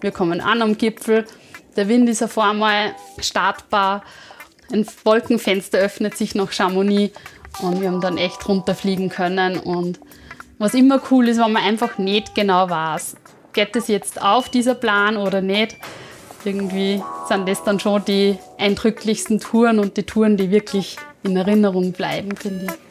Wir kommen an am Gipfel. Der Wind ist auf einmal startbar. Ein Wolkenfenster öffnet sich nach Chamonix und wir haben dann echt runterfliegen können. Und was immer cool ist, wenn man einfach nicht genau weiß, geht es jetzt auf dieser Plan oder nicht. Irgendwie sind das dann schon die eindrücklichsten Touren und die Touren, die wirklich in Erinnerung bleiben, finde ich.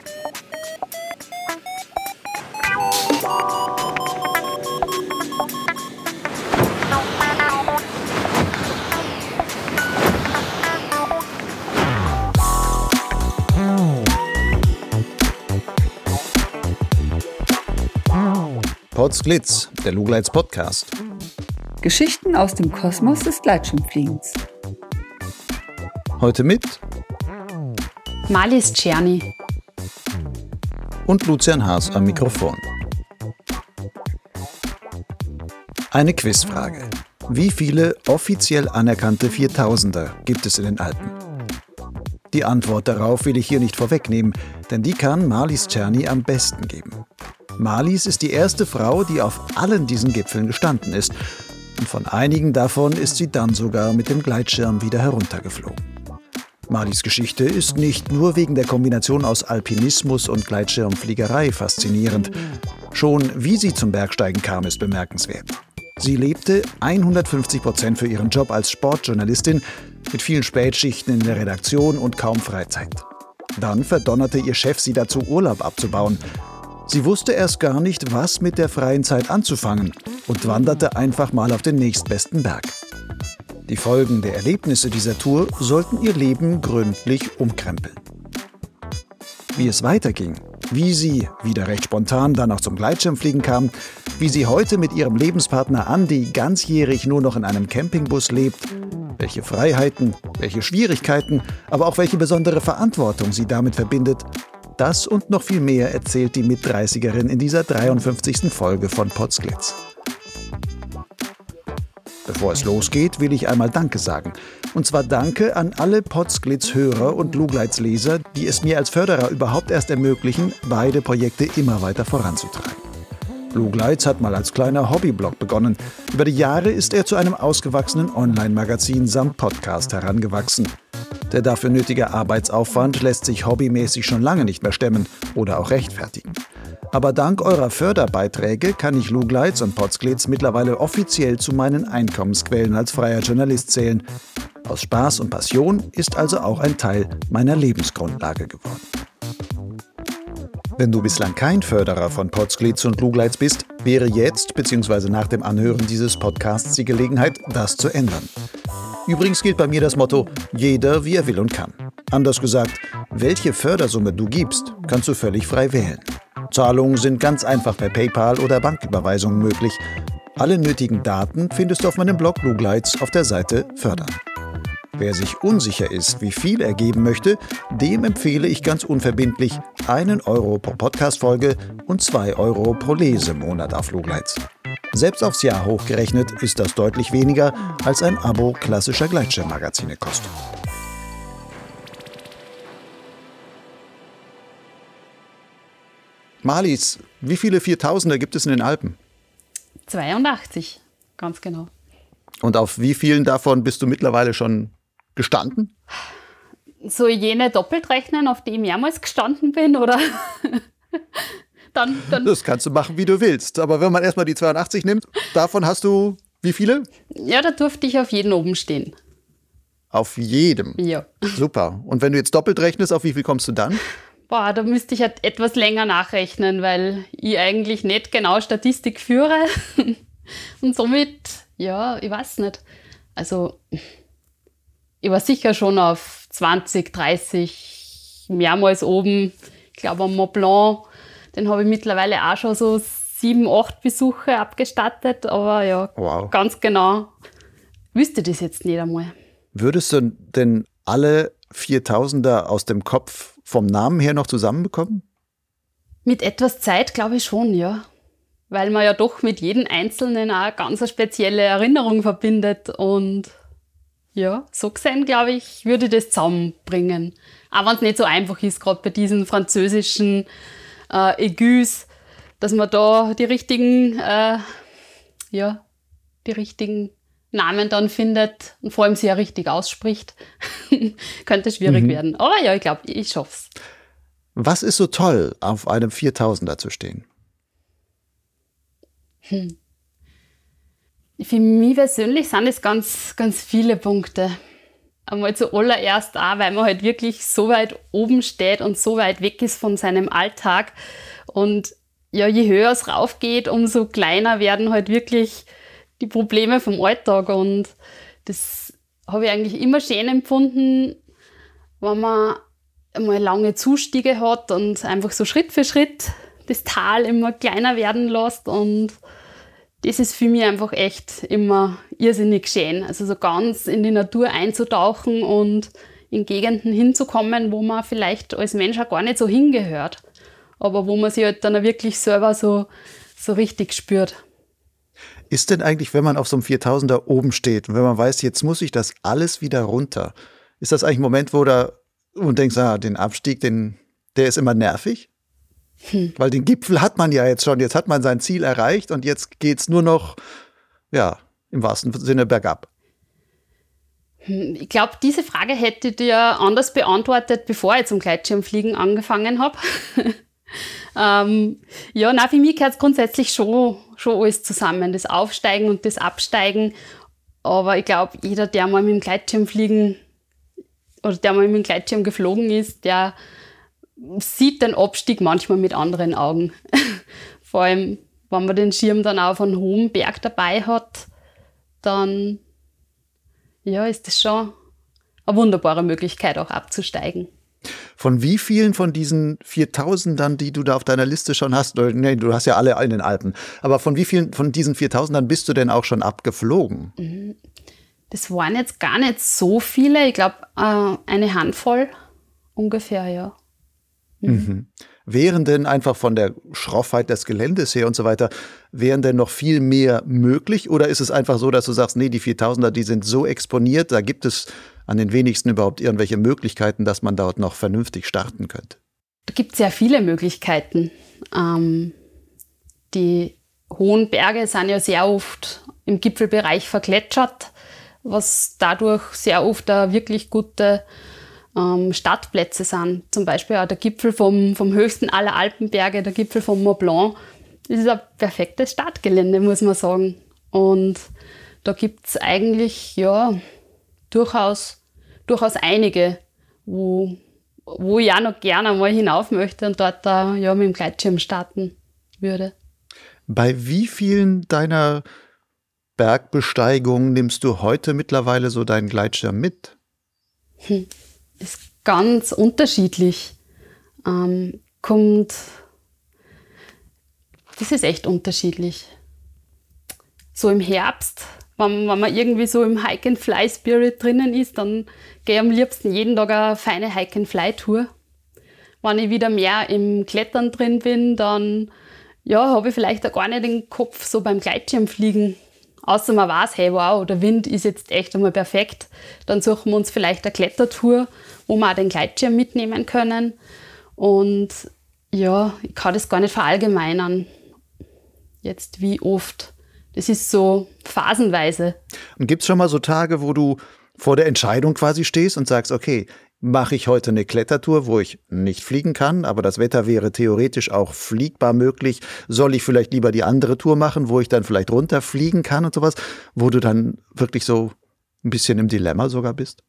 Potsglitz, der Lugleits Podcast. Geschichten aus dem Kosmos des Gleitschirmfliegens. Heute mit Malis Czerny und Lucian Haas am Mikrofon. Eine Quizfrage. Wie viele offiziell anerkannte Viertausender gibt es in den Alpen? Die Antwort darauf will ich hier nicht vorwegnehmen, denn die kann Marlies Czerny am besten geben. Marlies ist die erste Frau, die auf allen diesen Gipfeln gestanden ist. Und von einigen davon ist sie dann sogar mit dem Gleitschirm wieder heruntergeflogen. Marlies Geschichte ist nicht nur wegen der Kombination aus Alpinismus und Gleitschirmfliegerei faszinierend. Schon wie sie zum Bergsteigen kam, ist bemerkenswert. Sie lebte 150 Prozent für ihren Job als Sportjournalistin mit vielen Spätschichten in der Redaktion und kaum Freizeit. Dann verdonnerte ihr Chef sie dazu, Urlaub abzubauen. Sie wusste erst gar nicht, was mit der freien Zeit anzufangen und wanderte einfach mal auf den nächstbesten Berg. Die Folgen der Erlebnisse dieser Tour sollten ihr Leben gründlich umkrempeln. Wie es weiterging, wie sie, wieder recht spontan, dann auch zum Gleitschirmfliegen kam, wie sie heute mit ihrem Lebenspartner Andy ganzjährig nur noch in einem Campingbus lebt, welche Freiheiten, welche Schwierigkeiten, aber auch welche besondere Verantwortung sie damit verbindet, das und noch viel mehr erzählt die Mit-30erin in dieser 53. Folge von Potsglitz. Bevor es losgeht, will ich einmal Danke sagen. Und zwar Danke an alle Potsglitz-Hörer und Lugleits-Leser, die es mir als Förderer überhaupt erst ermöglichen, beide Projekte immer weiter voranzutreiben. Lugleits hat mal als kleiner Hobbyblog begonnen. Über die Jahre ist er zu einem ausgewachsenen Online-Magazin samt Podcast herangewachsen. Der dafür nötige Arbeitsaufwand lässt sich hobbymäßig schon lange nicht mehr stemmen oder auch rechtfertigen. Aber dank eurer Förderbeiträge kann ich Lugleits und Potsglitz mittlerweile offiziell zu meinen Einkommensquellen als freier Journalist zählen. Aus Spaß und Passion ist also auch ein Teil meiner Lebensgrundlage geworden. Wenn du bislang kein Förderer von Potsglitz und Lugleits bist, wäre jetzt bzw. nach dem Anhören dieses Podcasts die Gelegenheit, das zu ändern. Übrigens gilt bei mir das Motto, jeder wie er will und kann. Anders gesagt, welche Fördersumme du gibst, kannst du völlig frei wählen. Zahlungen sind ganz einfach per PayPal oder Banküberweisung möglich. Alle nötigen Daten findest du auf meinem Blog Lugleits auf der Seite Fördern. Wer sich unsicher ist, wie viel er geben möchte, dem empfehle ich ganz unverbindlich einen Euro pro Podcast-Folge und zwei Euro pro Lesemonat auf Lugleits. Selbst aufs Jahr hochgerechnet ist das deutlich weniger, als ein Abo klassischer Gleitschirmmagazine kostet. Marlies, wie viele Viertausender gibt es in den Alpen? 82, ganz genau. Und auf wie vielen davon bist du mittlerweile schon gestanden? Ich jene doppelt rechnen, auf die ich mehrmals gestanden bin, oder? dann, dann. Das kannst du machen, wie du willst. Aber wenn man erstmal die 82 nimmt, davon hast du wie viele? Ja, da durfte ich auf jeden oben stehen. Auf jedem? Ja. Super. Und wenn du jetzt doppelt rechnest, auf wie viel kommst du dann? Boah, da müsste ich halt etwas länger nachrechnen, weil ich eigentlich nicht genau Statistik führe. Und somit, ja, ich weiß nicht. Also, ich war sicher schon auf 20, 30, mehrmals oben. Ich glaube, am Mont Blanc, den habe ich mittlerweile auch schon so sieben, acht Besuche abgestattet. Aber ja, wow. ganz genau wüsste das jetzt nicht einmal. Würdest du denn alle 4000er aus dem Kopf vom Namen her noch zusammenbekommen? Mit etwas Zeit glaube ich schon, ja. Weil man ja doch mit jedem Einzelnen auch eine ganz spezielle Erinnerung verbindet und ja, so gesehen, glaube ich, würde das zusammenbringen. Auch wenn es nicht so einfach ist, gerade bei diesen französischen äh, Aigus, dass man da die richtigen äh, ja, die richtigen Namen dann findet und vor allem sie ja richtig ausspricht, könnte schwierig mhm. werden. Aber ja, ich glaube, ich schaff's. Was ist so toll, auf einem 4000er zu stehen? Hm. Für mich persönlich sind es ganz, ganz viele Punkte. Einmal zuallererst auch, weil man halt wirklich so weit oben steht und so weit weg ist von seinem Alltag. Und ja, je höher es raufgeht, umso kleiner werden halt wirklich die Probleme vom Alltag. Und das habe ich eigentlich immer schön empfunden, wenn man mal lange Zustiege hat und einfach so Schritt für Schritt das Tal immer kleiner werden lässt. Und das ist für mich einfach echt immer irrsinnig schön. Also so ganz in die Natur einzutauchen und in Gegenden hinzukommen, wo man vielleicht als Mensch auch gar nicht so hingehört. Aber wo man sich halt dann auch wirklich selber so, so richtig spürt. Ist denn eigentlich, wenn man auf so einem 4000er oben steht und wenn man weiß, jetzt muss ich das alles wieder runter, ist das eigentlich ein Moment, wo und denkst, ah, den Abstieg, den, der ist immer nervig? Hm. Weil den Gipfel hat man ja jetzt schon, jetzt hat man sein Ziel erreicht und jetzt geht es nur noch, ja, im wahrsten Sinne bergab. Hm, ich glaube, diese Frage hätte ich dir anders beantwortet, bevor ich zum Gleitschirmfliegen angefangen habe. ähm, ja, na, für mich gehört es grundsätzlich schon, schon alles zusammen, das Aufsteigen und das Absteigen. Aber ich glaube, jeder, der mal mit dem Gleitschirmfliegen oder der mal mit dem Gleitschirm geflogen ist, der sieht den Abstieg manchmal mit anderen Augen. Vor allem, wenn man den Schirm dann auf einem hohen Berg dabei hat, dann ja, ist das schon eine wunderbare Möglichkeit, auch abzusteigen. Von wie vielen von diesen 4000ern, die du da auf deiner Liste schon hast, nee, du hast ja alle in den Alpen, aber von wie vielen von diesen 4000ern bist du denn auch schon abgeflogen? Mhm. Das waren jetzt gar nicht so viele, ich glaube äh, eine Handvoll ungefähr, ja. Mhm. Mhm. Wären denn einfach von der Schroffheit des Geländes her und so weiter, wären denn noch viel mehr möglich? Oder ist es einfach so, dass du sagst, nee, die 4000er, die sind so exponiert, da gibt es an den wenigsten überhaupt irgendwelche Möglichkeiten, dass man dort noch vernünftig starten könnte? Da gibt es sehr viele Möglichkeiten. Ähm, die hohen Berge sind ja sehr oft im Gipfelbereich vergletschert, was dadurch sehr oft eine wirklich gute ähm, Startplätze sind. Zum Beispiel auch der Gipfel vom, vom höchsten aller Alpenberge, der Gipfel vom Mont Blanc. Das ist ein perfektes Startgelände, muss man sagen. Und da gibt es eigentlich ja durchaus, durchaus einige, wo, wo ich auch noch gerne mal hinauf möchte und dort da ja mit dem Gleitschirm starten würde. Bei wie vielen deiner Bergbesteigungen nimmst du heute mittlerweile so deinen Gleitschirm mit? Hm ist ganz unterschiedlich. Ähm, kommt, das ist echt unterschiedlich. So im Herbst, wenn, wenn man irgendwie so im Hike-and-Fly-Spirit drinnen ist, dann gehe ich am liebsten jeden Tag eine feine Hike-and-Fly-Tour. Wenn ich wieder mehr im Klettern drin bin, dann ja, habe ich vielleicht auch gar nicht den Kopf so beim Gleitschirmfliegen Außer man weiß, hey, wow, der Wind ist jetzt echt einmal perfekt. Dann suchen wir uns vielleicht eine Klettertour, wo wir auch den Gleitschirm mitnehmen können. Und ja, ich kann das gar nicht verallgemeinern. Jetzt wie oft. Das ist so phasenweise. Und gibt es schon mal so Tage, wo du vor der Entscheidung quasi stehst und sagst, okay, mache ich heute eine Klettertour, wo ich nicht fliegen kann, aber das Wetter wäre theoretisch auch fliegbar möglich. Soll ich vielleicht lieber die andere Tour machen, wo ich dann vielleicht runterfliegen kann und sowas, wo du dann wirklich so ein bisschen im Dilemma sogar bist?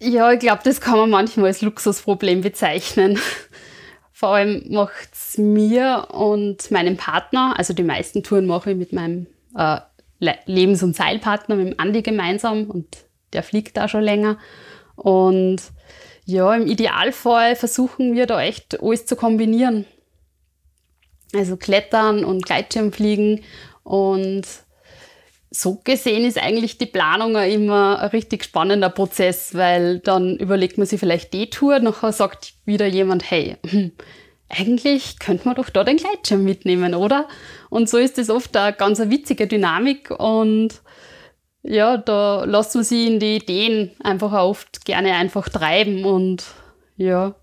Ja, ich glaube, das kann man manchmal als Luxusproblem bezeichnen. Vor allem macht es mir und meinem Partner, also die meisten Touren mache ich mit meinem äh, Lebens- und Seilpartner, mit dem Andi gemeinsam und der fliegt da schon länger. Und ja, im Idealfall versuchen wir da echt alles zu kombinieren. Also Klettern und Gleitschirmfliegen. Und so gesehen ist eigentlich die Planung immer ein richtig spannender Prozess, weil dann überlegt man sich vielleicht die Tour, nachher sagt wieder jemand, hey, eigentlich könnte man doch da den Gleitschirm mitnehmen, oder? Und so ist es oft eine ganz witzige Dynamik und ja, da lässt man sich in die Ideen einfach oft gerne einfach treiben und ja,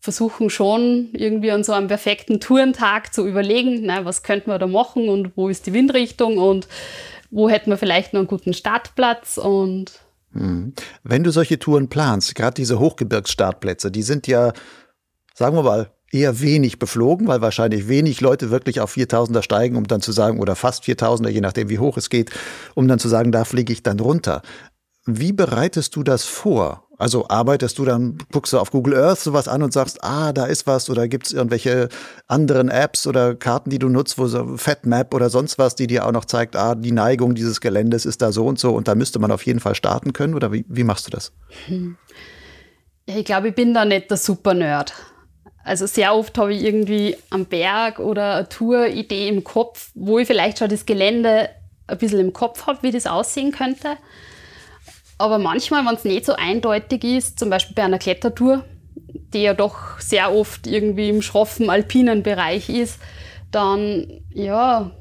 versuchen schon irgendwie an so einem perfekten Tourentag zu überlegen, na, was könnten wir da machen und wo ist die Windrichtung und wo hätten wir vielleicht noch einen guten Startplatz und hm. wenn du solche Touren planst, gerade diese Hochgebirgsstartplätze, die sind ja, sagen wir mal, eher wenig beflogen, weil wahrscheinlich wenig Leute wirklich auf 4000er steigen, um dann zu sagen, oder fast 4000er, je nachdem wie hoch es geht, um dann zu sagen, da fliege ich dann runter. Wie bereitest du das vor? Also arbeitest du dann, guckst du auf Google Earth sowas an und sagst, ah, da ist was oder gibt es irgendwelche anderen Apps oder Karten, die du nutzt, wo so FatMap oder sonst was, die dir auch noch zeigt, ah, die Neigung dieses Geländes ist da so und so und da müsste man auf jeden Fall starten können oder wie, wie machst du das? Hm. Ich glaube, ich bin da nicht der Super-Nerd. Also sehr oft habe ich irgendwie am Berg oder eine Tour-Idee im Kopf, wo ich vielleicht schon das Gelände ein bisschen im Kopf habe, wie das aussehen könnte. Aber manchmal, wenn es nicht so eindeutig ist, zum Beispiel bei einer Klettertour, die ja doch sehr oft irgendwie im schroffen alpinen Bereich ist, dann ja,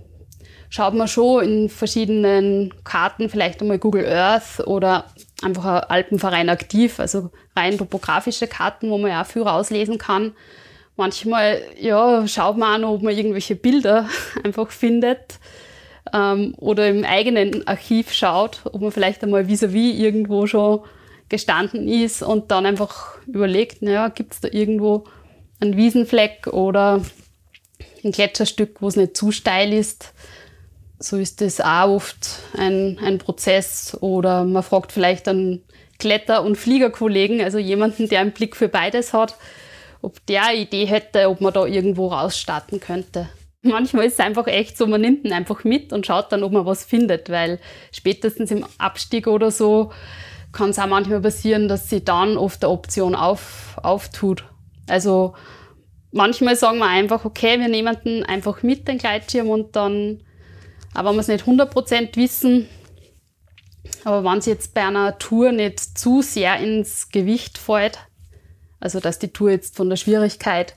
schaut man schon in verschiedenen Karten, vielleicht einmal Google Earth oder einfach ein Alpenverein aktiv, also rein topografische Karten, wo man ja auch viel rauslesen kann. Manchmal ja, schaut man noch, ob man irgendwelche Bilder einfach findet ähm, oder im eigenen Archiv schaut, ob man vielleicht einmal vis-à-vis -vis irgendwo schon gestanden ist und dann einfach überlegt, naja, gibt es da irgendwo einen Wiesenfleck oder ein Gletscherstück, wo es nicht zu steil ist. So ist das auch oft ein, ein Prozess. Oder man fragt vielleicht einen Kletter- und Fliegerkollegen, also jemanden, der einen Blick für beides hat, ob der eine Idee hätte, ob man da irgendwo rausstarten könnte. Manchmal ist es einfach echt so, man nimmt ihn einfach mit und schaut dann, ob man was findet, weil spätestens im Abstieg oder so kann es auch manchmal passieren, dass sie dann oft eine Option auf, auftut. Also manchmal sagen wir einfach, okay, wir nehmen den einfach mit, den Gleitschirm, und dann, aber wir es nicht 100% wissen, aber wenn es jetzt bei einer Tour nicht zu sehr ins Gewicht fällt, also dass die Tour jetzt von der Schwierigkeit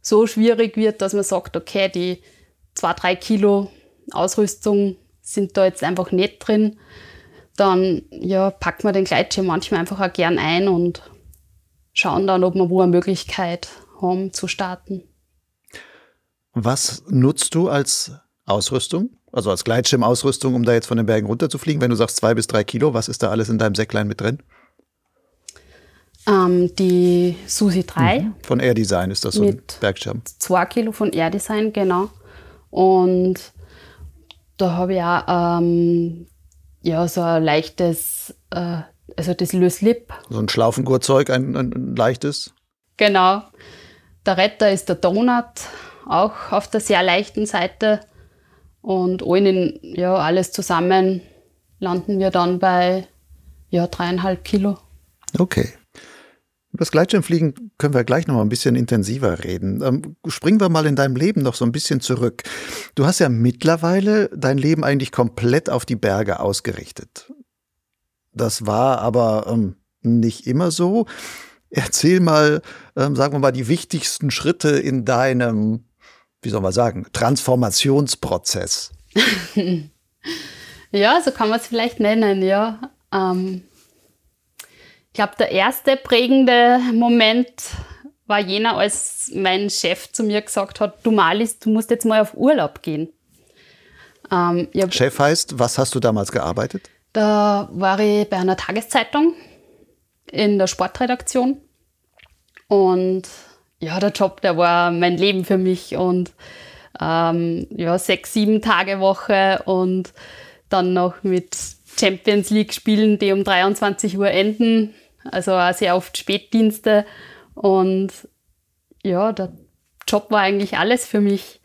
so schwierig wird, dass man sagt, okay, die zwei, drei Kilo Ausrüstung sind da jetzt einfach nicht drin, dann ja, packt man den Gleitschirm manchmal einfach auch gern ein und schauen dann, ob wir wo eine Möglichkeit haben zu starten. Was nutzt du als Ausrüstung? Also als Gleitschirmausrüstung, um da jetzt von den Bergen runterzufliegen? Wenn du sagst zwei bis drei Kilo, was ist da alles in deinem Säcklein mit drin? Ähm, die Susi 3. Mhm. Von Air Design ist das so ein Bergschirm. Zwei Kilo von Air Design, genau. Und da habe ich auch ähm, ja, so ein leichtes, äh, also das Lös Lip. So ein Schlaufengurtzeug, ein, ein, leichtes. Genau. Der Retter ist der Donut, auch auf der sehr leichten Seite. Und allen ja, alles zusammen landen wir dann bei ja, dreieinhalb Kilo. Okay. Über das Gleitschirmfliegen können wir gleich noch mal ein bisschen intensiver reden. Ähm, springen wir mal in deinem Leben noch so ein bisschen zurück. Du hast ja mittlerweile dein Leben eigentlich komplett auf die Berge ausgerichtet. Das war aber ähm, nicht immer so. Erzähl mal, ähm, sagen wir mal, die wichtigsten Schritte in deinem, wie soll man sagen, Transformationsprozess. ja, so kann man es vielleicht nennen, ja. Ähm, glaube, der erste prägende Moment war jener, als mein Chef zu mir gesagt hat, du Malis, du musst jetzt mal auf Urlaub gehen. Ähm, Chef heißt, was hast du damals gearbeitet? Da war ich bei einer Tageszeitung in der Sportredaktion und ja, der Job, der war mein Leben für mich und ähm, ja, sechs, sieben Tage Woche und dann noch mit Champions League Spielen, die um 23 Uhr enden also auch sehr oft Spätdienste. Und ja, der Job war eigentlich alles für mich.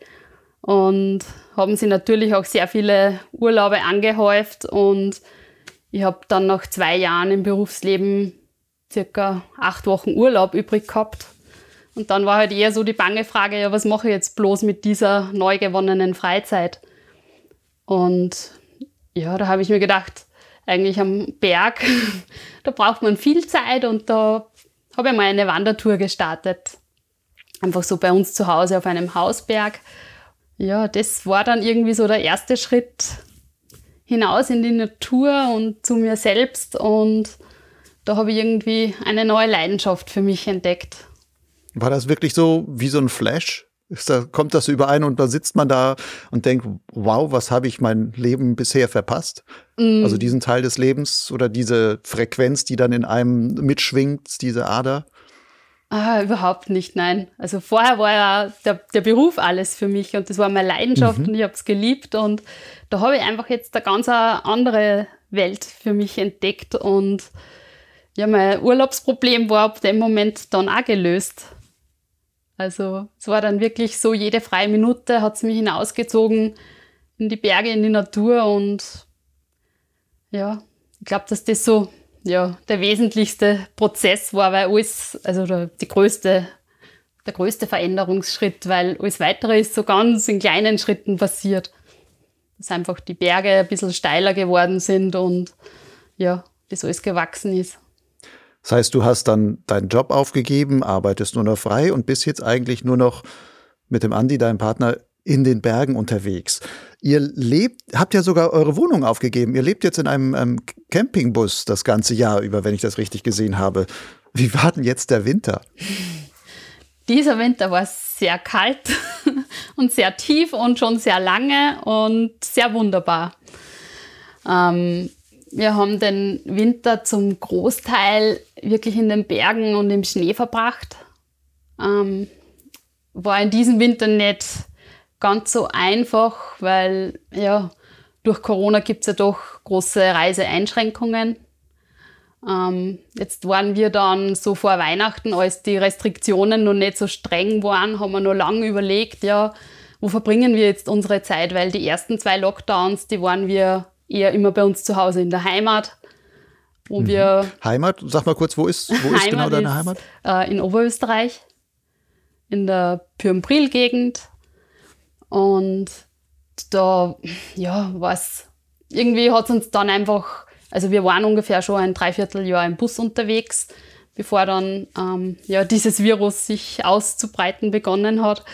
Und haben sie natürlich auch sehr viele Urlaube angehäuft. Und ich habe dann nach zwei Jahren im Berufsleben circa acht Wochen Urlaub übrig gehabt. Und dann war halt eher so die bange Frage, ja, was mache ich jetzt bloß mit dieser neu gewonnenen Freizeit? Und ja, da habe ich mir gedacht, eigentlich am Berg. da braucht man viel Zeit und da habe ich mal eine Wandertour gestartet. Einfach so bei uns zu Hause auf einem Hausberg. Ja, das war dann irgendwie so der erste Schritt hinaus in die Natur und zu mir selbst und da habe ich irgendwie eine neue Leidenschaft für mich entdeckt. War das wirklich so wie so ein Flash? Da, kommt das überein und da sitzt man da und denkt, wow, was habe ich mein Leben bisher verpasst? Mm. Also diesen Teil des Lebens oder diese Frequenz, die dann in einem mitschwingt, diese Ader? Ah, überhaupt nicht, nein. Also vorher war ja der, der Beruf alles für mich und das war meine Leidenschaft mhm. und ich habe es geliebt und da habe ich einfach jetzt eine ganz andere Welt für mich entdeckt und ja, mein Urlaubsproblem war ab dem Moment dann auch gelöst. Also es war dann wirklich so, jede freie Minute hat es mich hinausgezogen in die Berge, in die Natur und ja, ich glaube, dass das so ja, der wesentlichste Prozess war, weil alles, also der, die größte, der größte Veränderungsschritt, weil alles weitere ist so ganz in kleinen Schritten passiert. Dass einfach die Berge ein bisschen steiler geworden sind und ja, das alles gewachsen ist. Das heißt, du hast dann deinen Job aufgegeben, arbeitest nur noch frei und bist jetzt eigentlich nur noch mit dem Andi, deinem Partner, in den Bergen unterwegs. Ihr lebt, habt ja sogar eure Wohnung aufgegeben. Ihr lebt jetzt in einem ähm, Campingbus das ganze Jahr über, wenn ich das richtig gesehen habe. Wie war denn jetzt der Winter? Dieser Winter war sehr kalt und sehr tief und schon sehr lange und sehr wunderbar. Ähm, wir haben den Winter zum Großteil wirklich in den Bergen und im Schnee verbracht. Ähm, war in diesem Winter nicht ganz so einfach, weil ja, durch Corona gibt es ja doch große Reiseeinschränkungen. Ähm, jetzt waren wir dann so vor Weihnachten, als die Restriktionen noch nicht so streng waren, haben wir noch lange überlegt, ja, wo verbringen wir jetzt unsere Zeit, weil die ersten zwei Lockdowns, die waren wir eher immer bei uns zu Hause in der Heimat. Wo mhm. wir Heimat, sag mal kurz, wo ist, wo ist genau deine ist, Heimat? Äh, in Oberösterreich, in der Pürmpril-Gegend. Und da, ja, was, irgendwie hat es uns dann einfach, also wir waren ungefähr schon ein Dreivierteljahr im Bus unterwegs, bevor dann ähm, ja, dieses Virus sich auszubreiten begonnen hat.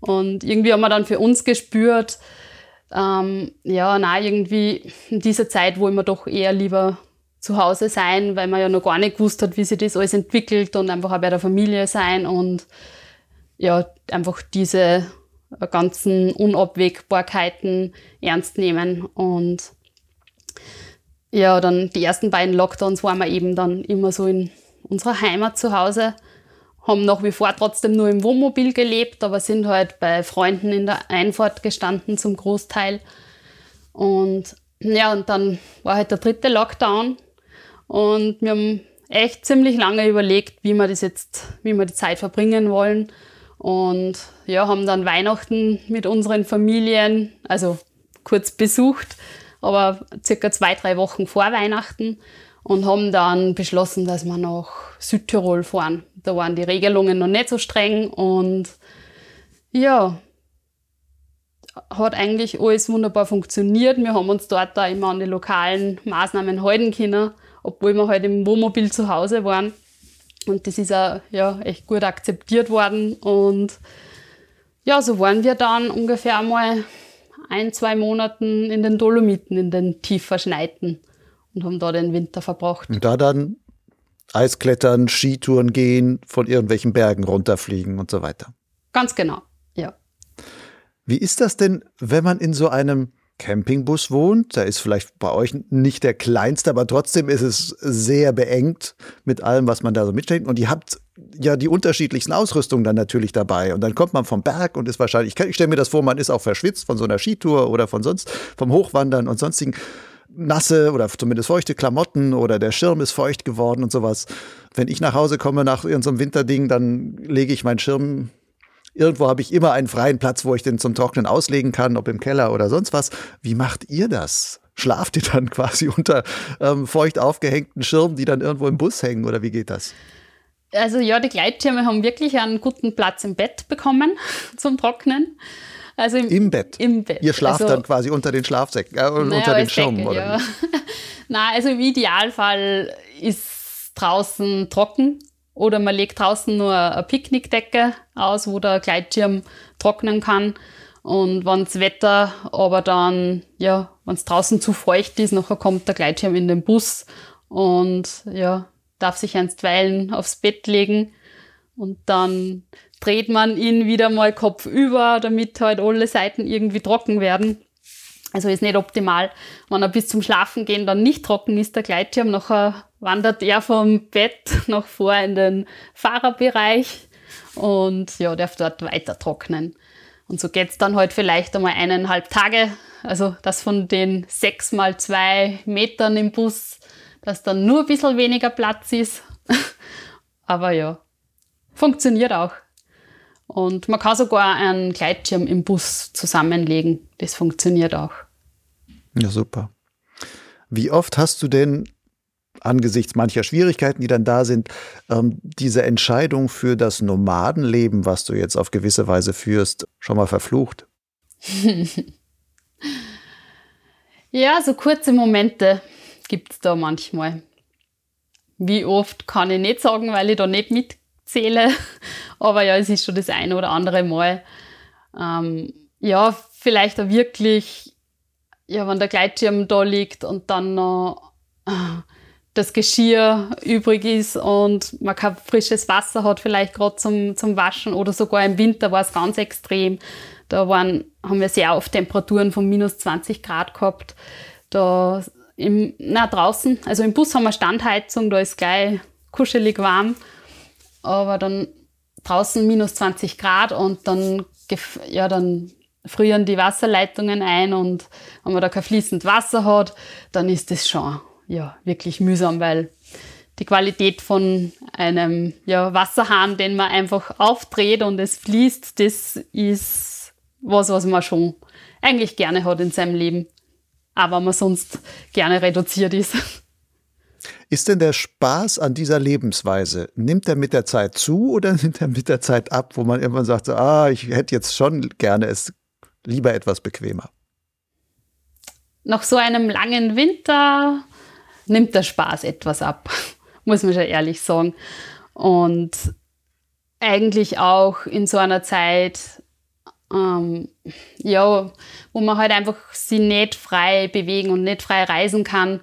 Und irgendwie haben wir dann für uns gespürt, ähm, ja, na irgendwie in dieser Zeit wollen wir doch eher lieber zu Hause sein, weil man ja noch gar nicht gewusst hat, wie sich das alles entwickelt und einfach auch bei der Familie sein und ja, einfach diese ganzen Unabwägbarkeiten ernst nehmen und ja, dann die ersten beiden Lockdowns waren wir eben dann immer so in unserer Heimat zu Hause haben nach wie vor trotzdem nur im Wohnmobil gelebt, aber sind halt bei Freunden in der Einfahrt gestanden zum Großteil. Und ja, und dann war halt der dritte Lockdown und wir haben echt ziemlich lange überlegt, wie wir das jetzt, wie wir die Zeit verbringen wollen. Und ja, haben dann Weihnachten mit unseren Familien, also kurz besucht, aber circa zwei, drei Wochen vor Weihnachten und haben dann beschlossen, dass wir nach Südtirol fahren. Da waren die Regelungen noch nicht so streng und ja, hat eigentlich alles wunderbar funktioniert. Wir haben uns dort da immer an die lokalen Maßnahmen halten können, obwohl wir halt im Wohnmobil zu Hause waren. Und das ist auch ja, echt gut akzeptiert worden. Und ja, so waren wir dann ungefähr mal ein, zwei Monaten in den Dolomiten, in den tief verschneiten und haben da den Winter verbracht. Und da dann Eisklettern, Skitouren gehen, von irgendwelchen Bergen runterfliegen und so weiter. Ganz genau, ja. Wie ist das denn, wenn man in so einem Campingbus wohnt? Da ist vielleicht bei euch nicht der kleinste, aber trotzdem ist es sehr beengt mit allem, was man da so mitsteckt. Und ihr habt ja die unterschiedlichsten Ausrüstungen dann natürlich dabei. Und dann kommt man vom Berg und ist wahrscheinlich, ich, ich stelle mir das vor, man ist auch verschwitzt von so einer Skitour oder von sonst, vom Hochwandern und sonstigen nasse oder zumindest feuchte Klamotten oder der Schirm ist feucht geworden und sowas. Wenn ich nach Hause komme nach irgendeinem Winterding, dann lege ich meinen Schirm Irgendwo habe ich immer einen freien Platz, wo ich den zum Trocknen auslegen kann, ob im Keller oder sonst was. Wie macht ihr das? Schlaft ihr dann quasi unter ähm, feucht aufgehängten Schirmen, die dann irgendwo im Bus hängen oder wie geht das? Also ja, die Gleitschirme haben wirklich einen guten Platz im Bett bekommen zum Trocknen. Also im, Im Bett. Im Bett. Ihr schlaft also, dann quasi unter den Schlafsäcken, äh, unter den Schirmen, Decke, oder? Ja. Na, also im Idealfall ist draußen trocken oder man legt draußen nur eine Picknickdecke aus, wo der Gleitschirm trocknen kann. Und wenn das Wetter aber dann, ja, wenn es draußen zu feucht ist, nachher kommt der Gleitschirm in den Bus und ja, darf sich einstweilen aufs Bett legen und dann dreht man ihn wieder mal Kopf über, damit halt alle Seiten irgendwie trocken werden. Also ist nicht optimal. Wenn er bis zum Schlafen gehen dann nicht trocken ist, der Gleitschirm, nachher wandert er vom Bett nach vor in den Fahrerbereich und ja, darf dort weiter trocknen. Und so geht's dann halt vielleicht einmal eineinhalb Tage. Also das von den sechs mal zwei Metern im Bus, dass dann nur ein bisschen weniger Platz ist. Aber ja, funktioniert auch. Und man kann sogar einen Gleitschirm im Bus zusammenlegen. Das funktioniert auch. Ja, super. Wie oft hast du denn angesichts mancher Schwierigkeiten, die dann da sind, ähm, diese Entscheidung für das Nomadenleben, was du jetzt auf gewisse Weise führst, schon mal verflucht? ja, so kurze Momente gibt es da manchmal. Wie oft kann ich nicht sagen, weil ich da nicht mitzähle. Aber ja, es ist schon das eine oder andere Mal. Ähm, ja, vielleicht auch wirklich, ja, wenn der Gleitschirm da liegt und dann noch äh, das Geschirr übrig ist und man kein frisches Wasser hat, vielleicht gerade zum, zum Waschen oder sogar im Winter war es ganz extrem. Da waren, haben wir sehr oft Temperaturen von minus 20 Grad gehabt. Da im, na, draußen, also im Bus haben wir Standheizung, da ist gleich kuschelig warm. Aber dann draußen minus 20 Grad und dann, ja, dann frieren die Wasserleitungen ein und wenn man da kein fließend Wasser hat, dann ist das schon ja, wirklich mühsam, weil die Qualität von einem ja, Wasserhahn, den man einfach aufdreht und es fließt, das ist was, was man schon eigentlich gerne hat in seinem Leben aber man sonst gerne reduziert ist. Ist denn der Spaß an dieser Lebensweise, nimmt er mit der Zeit zu oder nimmt er mit der Zeit ab, wo man irgendwann sagt, ah, ich hätte jetzt schon gerne es lieber etwas bequemer? Nach so einem langen Winter nimmt der Spaß etwas ab, muss man schon ehrlich sagen. Und eigentlich auch in so einer Zeit, ähm, ja, wo man halt einfach sich nicht frei bewegen und nicht frei reisen kann.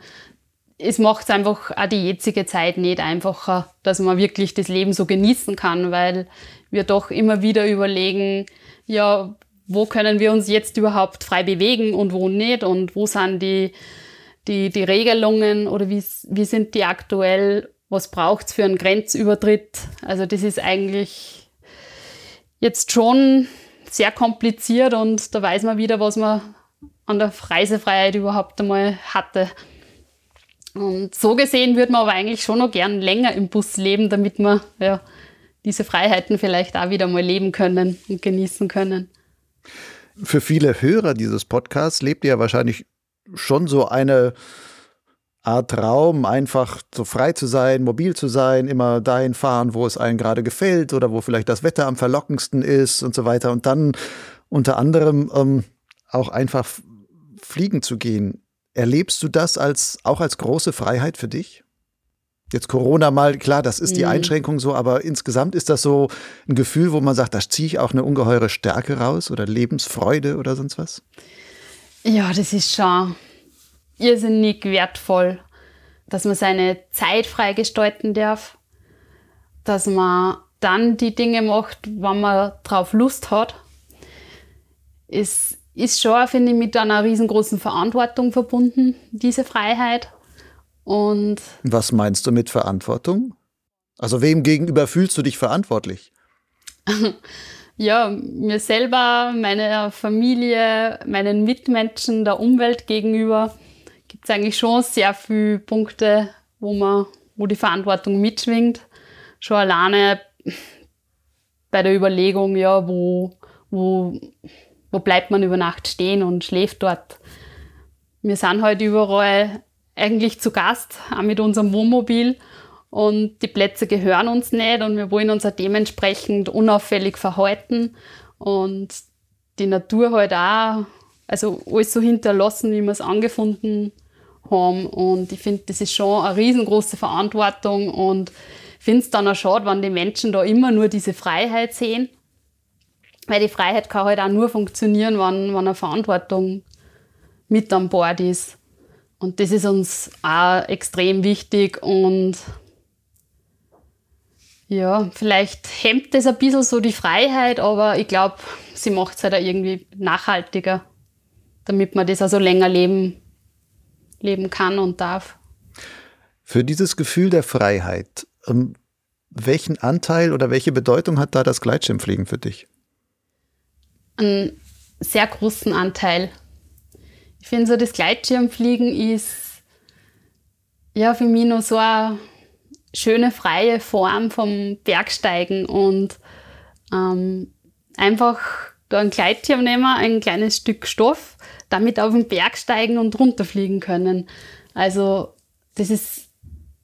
Es macht es einfach auch die jetzige Zeit nicht einfacher, dass man wirklich das Leben so genießen kann, weil wir doch immer wieder überlegen, ja, wo können wir uns jetzt überhaupt frei bewegen und wo nicht und wo sind die, die, die Regelungen oder wie, wie sind die aktuell, was braucht es für einen Grenzübertritt. Also das ist eigentlich jetzt schon sehr kompliziert und da weiß man wieder, was man an der Reisefreiheit überhaupt einmal hatte. Und so gesehen würde man aber eigentlich schon noch gern länger im Bus leben, damit man ja, diese Freiheiten vielleicht auch wieder mal leben können und genießen können. Für viele Hörer dieses Podcasts lebt ja wahrscheinlich schon so eine Art Traum, einfach so frei zu sein, mobil zu sein, immer dahin fahren, wo es einem gerade gefällt oder wo vielleicht das Wetter am verlockendsten ist und so weiter. Und dann unter anderem ähm, auch einfach fliegen zu gehen. Erlebst du das als auch als große Freiheit für dich? Jetzt Corona mal, klar, das ist die mhm. Einschränkung so, aber insgesamt ist das so ein Gefühl, wo man sagt, da ziehe ich auch eine ungeheure Stärke raus oder Lebensfreude oder sonst was? Ja, das ist schon irrsinnig wertvoll, dass man seine Zeit frei gestalten darf, dass man dann die Dinge macht, wann man drauf Lust hat. Es ist schon, finde ich, mit einer riesengroßen Verantwortung verbunden, diese Freiheit. Und Was meinst du mit Verantwortung? Also wem gegenüber fühlst du dich verantwortlich? ja, mir selber, meiner Familie, meinen Mitmenschen, der Umwelt gegenüber gibt es eigentlich schon sehr viele Punkte, wo man, wo die Verantwortung mitschwingt. Schon alleine bei der Überlegung, ja, wo, wo, wo bleibt man über Nacht stehen und schläft dort. Wir sind heute halt überall eigentlich zu Gast, auch mit unserem Wohnmobil. Und die Plätze gehören uns nicht und wir wollen uns auch dementsprechend unauffällig verhalten und die Natur halt auch, also alles so hinterlassen, wie wir es angefunden haben. Und ich finde, das ist schon eine riesengroße Verantwortung und finde es dann auch schade, wenn die Menschen da immer nur diese Freiheit sehen. Weil die Freiheit kann halt auch nur funktionieren, wenn, wenn eine Verantwortung mit an Bord ist. Und das ist uns auch extrem wichtig und ja, vielleicht hemmt das ein bisschen so die Freiheit, aber ich glaube, sie macht es halt auch irgendwie nachhaltiger, damit man das also länger leben, leben kann und darf. Für dieses Gefühl der Freiheit, ähm, welchen Anteil oder welche Bedeutung hat da das Gleitschirmfliegen für dich? Einen sehr großen Anteil. Ich finde so, das Gleitschirmfliegen ist ja für mich noch so eine schöne freie Form vom Bergsteigen und ähm, einfach da ein Gleitschirm nehmen, ein kleines Stück Stoff, damit auf den Berg steigen und runterfliegen können. Also das ist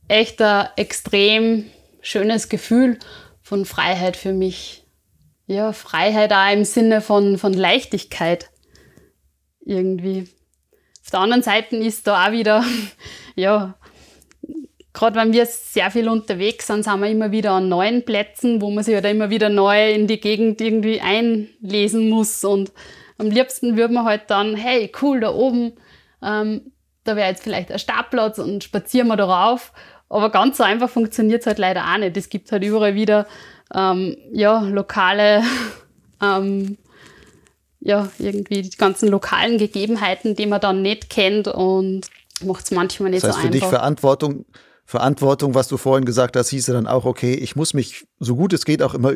echt ein extrem schönes Gefühl von Freiheit für mich. Ja, Freiheit auch im Sinne von, von Leichtigkeit irgendwie. Auf der anderen Seite ist da auch wieder, ja, gerade wenn wir sehr viel unterwegs sind, sind wir immer wieder an neuen Plätzen, wo man sich halt immer wieder neu in die Gegend irgendwie einlesen muss. Und am liebsten würde man halt dann, hey, cool, da oben, ähm, da wäre jetzt vielleicht ein Startplatz und spazieren wir darauf. Aber ganz so einfach funktioniert es halt leider auch nicht. Es gibt halt überall wieder ähm, ja, lokale, ähm, ja, irgendwie die ganzen lokalen Gegebenheiten, die man dann nicht kennt und macht es manchmal nicht das heißt so für dich Verantwortung, Verantwortung, was du vorhin gesagt hast, hieße dann auch, okay, ich muss mich so gut es geht auch immer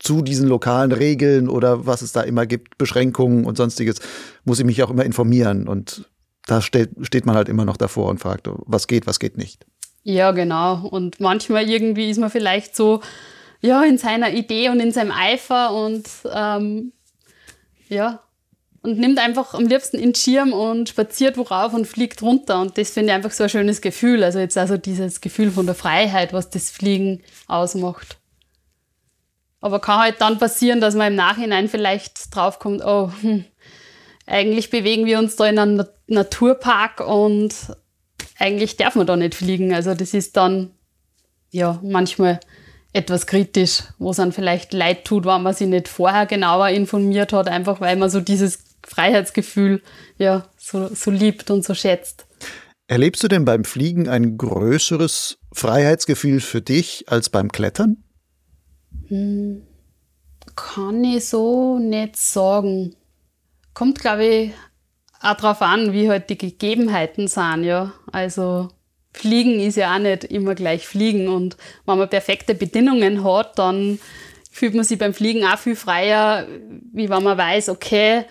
zu diesen lokalen Regeln oder was es da immer gibt, Beschränkungen und sonstiges, muss ich mich auch immer informieren. Und da steht, steht man halt immer noch davor und fragt, was geht, was geht nicht. Ja, genau. Und manchmal irgendwie ist man vielleicht so, ja, in seiner Idee und in seinem Eifer und ähm, ja, und nimmt einfach am liebsten in den Schirm und spaziert worauf und fliegt runter. Und das finde ich einfach so ein schönes Gefühl. Also jetzt also dieses Gefühl von der Freiheit, was das Fliegen ausmacht. Aber kann halt dann passieren, dass man im Nachhinein vielleicht draufkommt, oh, hm, eigentlich bewegen wir uns da in einem Naturpark und eigentlich darf man da nicht fliegen. Also das ist dann ja manchmal etwas kritisch, wo es dann vielleicht leid tut, wenn man sich nicht vorher genauer informiert hat, einfach weil man so dieses Freiheitsgefühl ja so, so liebt und so schätzt. Erlebst du denn beim Fliegen ein größeres Freiheitsgefühl für dich als beim Klettern? Hm, kann ich so nicht sagen. Kommt, glaube ich, auch darauf an, wie halt die Gegebenheiten sind, ja. Also Fliegen ist ja auch nicht immer gleich Fliegen und wenn man perfekte Bedingungen hat, dann fühlt man sich beim Fliegen auch viel freier, wie wenn man weiß, okay,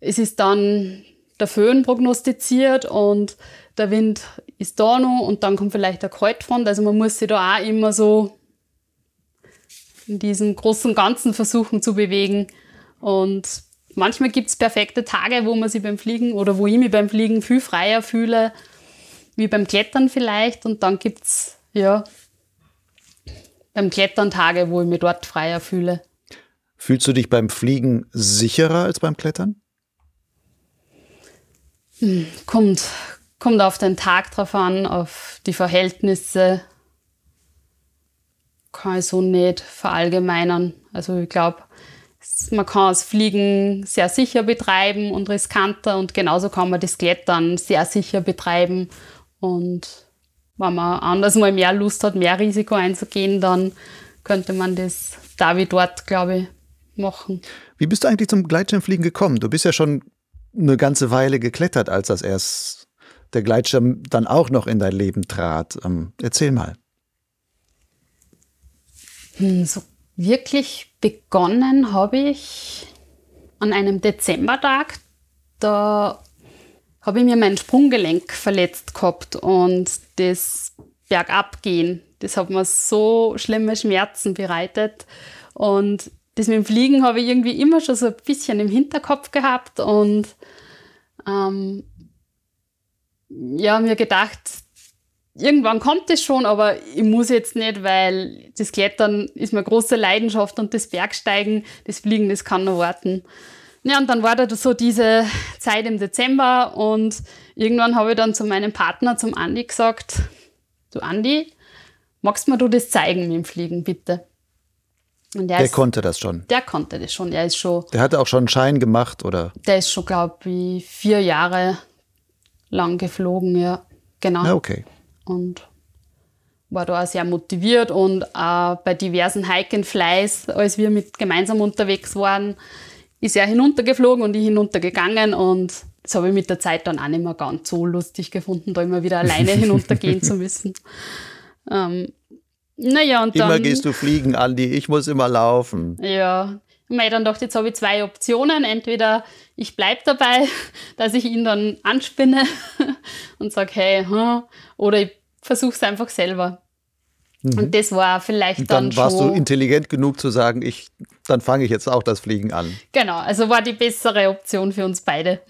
es ist dann der Föhn prognostiziert und der Wind ist da noch und dann kommt vielleicht der Kaltfront. Also man muss sich da auch immer so in diesem großen Ganzen versuchen zu bewegen. Und manchmal gibt es perfekte Tage, wo man sich beim Fliegen oder wo ich mich beim Fliegen viel freier fühle, wie beim Klettern vielleicht. Und dann gibt es ja beim Klettern Tage, wo ich mich dort freier fühle. Fühlst du dich beim Fliegen sicherer als beim Klettern? Hm, kommt, kommt auf den Tag drauf an, auf die Verhältnisse. Kann ich so nicht verallgemeinern. Also ich glaube, man kann das Fliegen sehr sicher betreiben und riskanter und genauso kann man das Klettern sehr sicher betreiben. Und wenn man anders mal mehr Lust hat, mehr Risiko einzugehen, dann könnte man das da wie dort, glaube ich, machen. Wie bist du eigentlich zum Gleitschirmfliegen gekommen? Du bist ja schon eine ganze Weile geklettert, als das erst der Gleitschirm dann auch noch in dein Leben trat. Ähm, erzähl mal. Hm, so wirklich begonnen habe ich an einem Dezembertag. Da habe ich mir mein Sprunggelenk verletzt gehabt und das Bergabgehen, das hat mir so schlimme Schmerzen bereitet. Und das mit dem Fliegen habe ich irgendwie immer schon so ein bisschen im Hinterkopf gehabt und ähm, ja, mir gedacht, irgendwann kommt es schon, aber ich muss jetzt nicht, weil das Klettern ist mir große Leidenschaft und das Bergsteigen, das Fliegen, das kann noch warten. Ja, und dann war da so diese Zeit im Dezember und irgendwann habe ich dann zu meinem Partner, zum Andi, gesagt, du Andi, magst du mir du das zeigen mit dem Fliegen, bitte? Und der, ist, konnte das schon. Der konnte das schon. Der ist schon. Der hatte auch schon einen Schein gemacht, oder? Der ist schon, glaube ich, vier Jahre lang geflogen, ja. Genau. Ja, okay. Und war da auch sehr motiviert und auch bei diversen Hike and Flies, als wir mit gemeinsam unterwegs waren, ist er hinuntergeflogen und ich hinuntergegangen und das habe ich mit der Zeit dann auch nicht mehr ganz so lustig gefunden, da immer wieder alleine hinuntergehen zu müssen. Ähm, naja, und immer dann, gehst du fliegen, Andi, ich muss immer laufen. Ja, ich mir dann gedacht, jetzt habe ich zwei Optionen. Entweder ich bleibe dabei, dass ich ihn dann anspinne und sage, hey, hm, oder ich versuche es einfach selber. Mhm. Und das war vielleicht dann, dann warst du intelligent genug zu sagen, ich, dann fange ich jetzt auch das Fliegen an. Genau, also war die bessere Option für uns beide.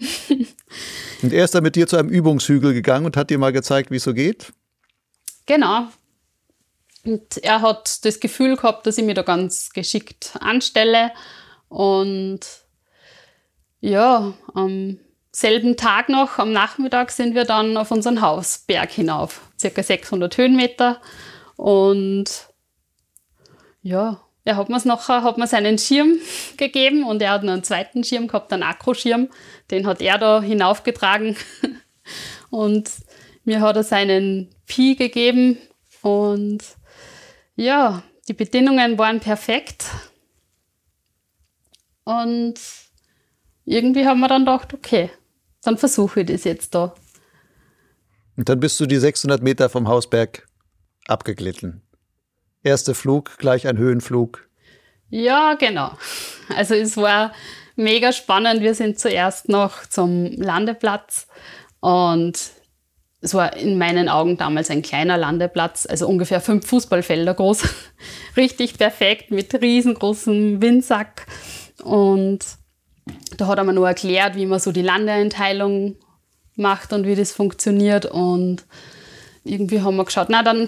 und er ist dann mit dir zu einem Übungshügel gegangen und hat dir mal gezeigt, wie es so geht? Genau. Und er hat das Gefühl gehabt, dass ich mich da ganz geschickt anstelle. Und ja, am selben Tag noch, am Nachmittag, sind wir dann auf unseren Hausberg hinauf, circa 600 Höhenmeter. Und ja, er hat mir nachher, hat mir seinen Schirm gegeben und er hat noch einen zweiten Schirm gehabt, einen Akkuschirm, den hat er da hinaufgetragen. Und mir hat er seinen Pi gegeben und ja, die Bedingungen waren perfekt. Und irgendwie haben wir dann gedacht, okay, dann versuche ich das jetzt da. Und dann bist du die 600 Meter vom Hausberg abgeglitten. Erster Flug, gleich ein Höhenflug. Ja, genau. Also es war mega spannend. Wir sind zuerst noch zum Landeplatz und es war in meinen Augen damals ein kleiner Landeplatz, also ungefähr fünf Fußballfelder groß. Richtig perfekt mit riesengroßem Windsack. Und da hat er mir nur erklärt, wie man so die Landeeinteilung macht und wie das funktioniert. Und irgendwie haben wir geschaut, na dann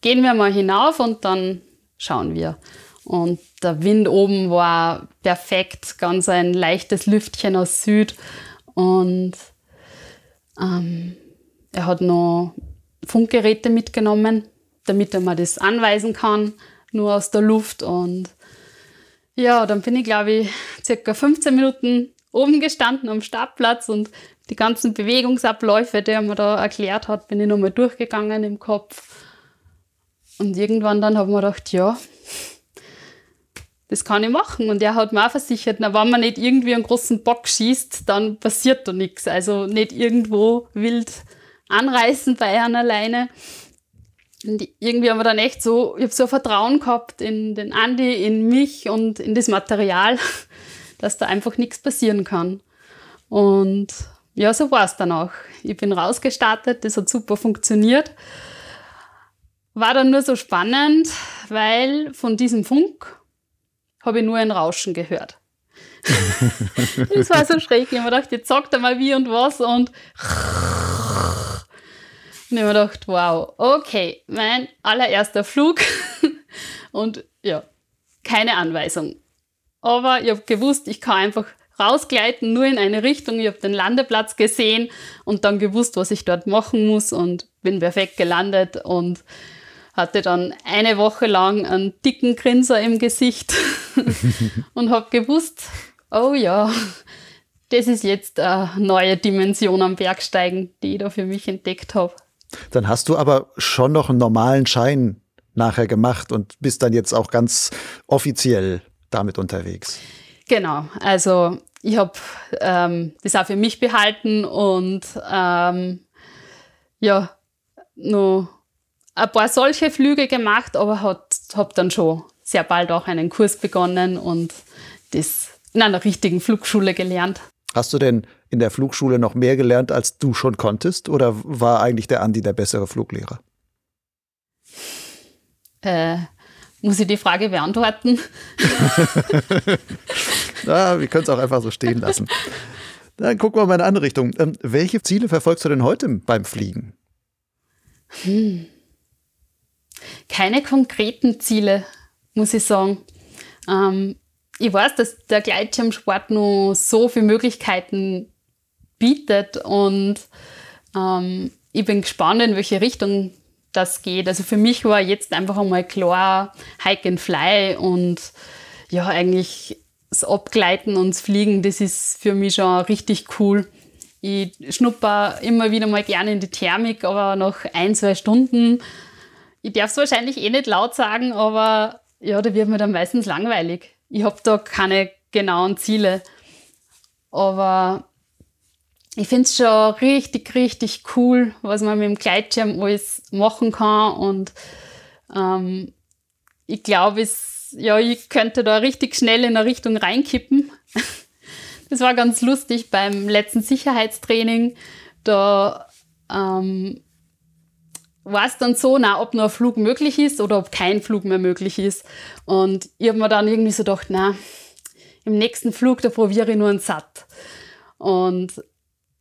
gehen wir mal hinauf und dann schauen wir. Und der Wind oben war perfekt, ganz ein leichtes Lüftchen aus Süd. Und ähm, er hat noch Funkgeräte mitgenommen, damit er mir das anweisen kann, nur aus der Luft. Und ja, dann bin ich, glaube ich, circa 15 Minuten oben gestanden am Startplatz und die ganzen Bewegungsabläufe, die er mir da erklärt hat, bin ich nochmal durchgegangen im Kopf. Und irgendwann dann habe ich mir gedacht, ja, das kann ich machen. Und er hat mir auch versichert, na, wenn man nicht irgendwie einen großen Bock schießt, dann passiert da nichts. Also nicht irgendwo wild anreißen bei einer alleine. Und irgendwie haben wir dann echt so, ich habe so ein Vertrauen gehabt in den Andi, in mich und in das Material, dass da einfach nichts passieren kann. Und ja, so war es dann auch. Ich bin rausgestartet, das hat super funktioniert. War dann nur so spannend, weil von diesem Funk habe ich nur ein Rauschen gehört. das war so schräg. Ich habe gedacht, jetzt sagt er mal wie und was und und ich habe gedacht, wow, okay, mein allererster Flug und ja, keine Anweisung. Aber ich habe gewusst, ich kann einfach rausgleiten, nur in eine Richtung. Ich habe den Landeplatz gesehen und dann gewusst, was ich dort machen muss und bin perfekt gelandet und hatte dann eine Woche lang einen dicken Grinser im Gesicht und habe gewusst, oh ja, das ist jetzt eine neue Dimension am Bergsteigen, die ich da für mich entdeckt habe. Dann hast du aber schon noch einen normalen Schein nachher gemacht und bist dann jetzt auch ganz offiziell damit unterwegs. Genau, also ich habe ähm, das auch für mich behalten und ähm, ja, nur ein paar solche Flüge gemacht, aber habe dann schon sehr bald auch einen Kurs begonnen und das in einer richtigen Flugschule gelernt. Hast du denn in der Flugschule noch mehr gelernt, als du schon konntest? Oder war eigentlich der Andi der bessere Fluglehrer? Äh, muss ich die Frage beantworten? Na, wir können es auch einfach so stehen lassen. Dann gucken wir mal in eine andere Richtung. Ähm, welche Ziele verfolgst du denn heute beim Fliegen? Hm. Keine konkreten Ziele, muss ich sagen. Ähm, ich weiß, dass der Gleitschirmsport nur so viele Möglichkeiten bietet und ähm, ich bin gespannt, in welche Richtung das geht. Also für mich war jetzt einfach einmal klar Hike and Fly und ja, eigentlich das Abgleiten und das Fliegen, das ist für mich schon richtig cool. Ich schnupper immer wieder mal gerne in die Thermik, aber nach ein, zwei Stunden ich darf es wahrscheinlich eh nicht laut sagen, aber ja, da wird mir dann meistens langweilig. Ich habe da keine genauen Ziele. Aber ich finde es schon richtig, richtig cool, was man mit dem Gleitschirm alles machen kann. Und ähm, ich glaube, ja, ich könnte da richtig schnell in eine Richtung reinkippen. das war ganz lustig beim letzten Sicherheitstraining. Da ähm, war es dann so, na, ob noch ein Flug möglich ist oder ob kein Flug mehr möglich ist. Und ich habe mir dann irgendwie so gedacht, na, im nächsten Flug, da probiere ich nur einen Satt. Und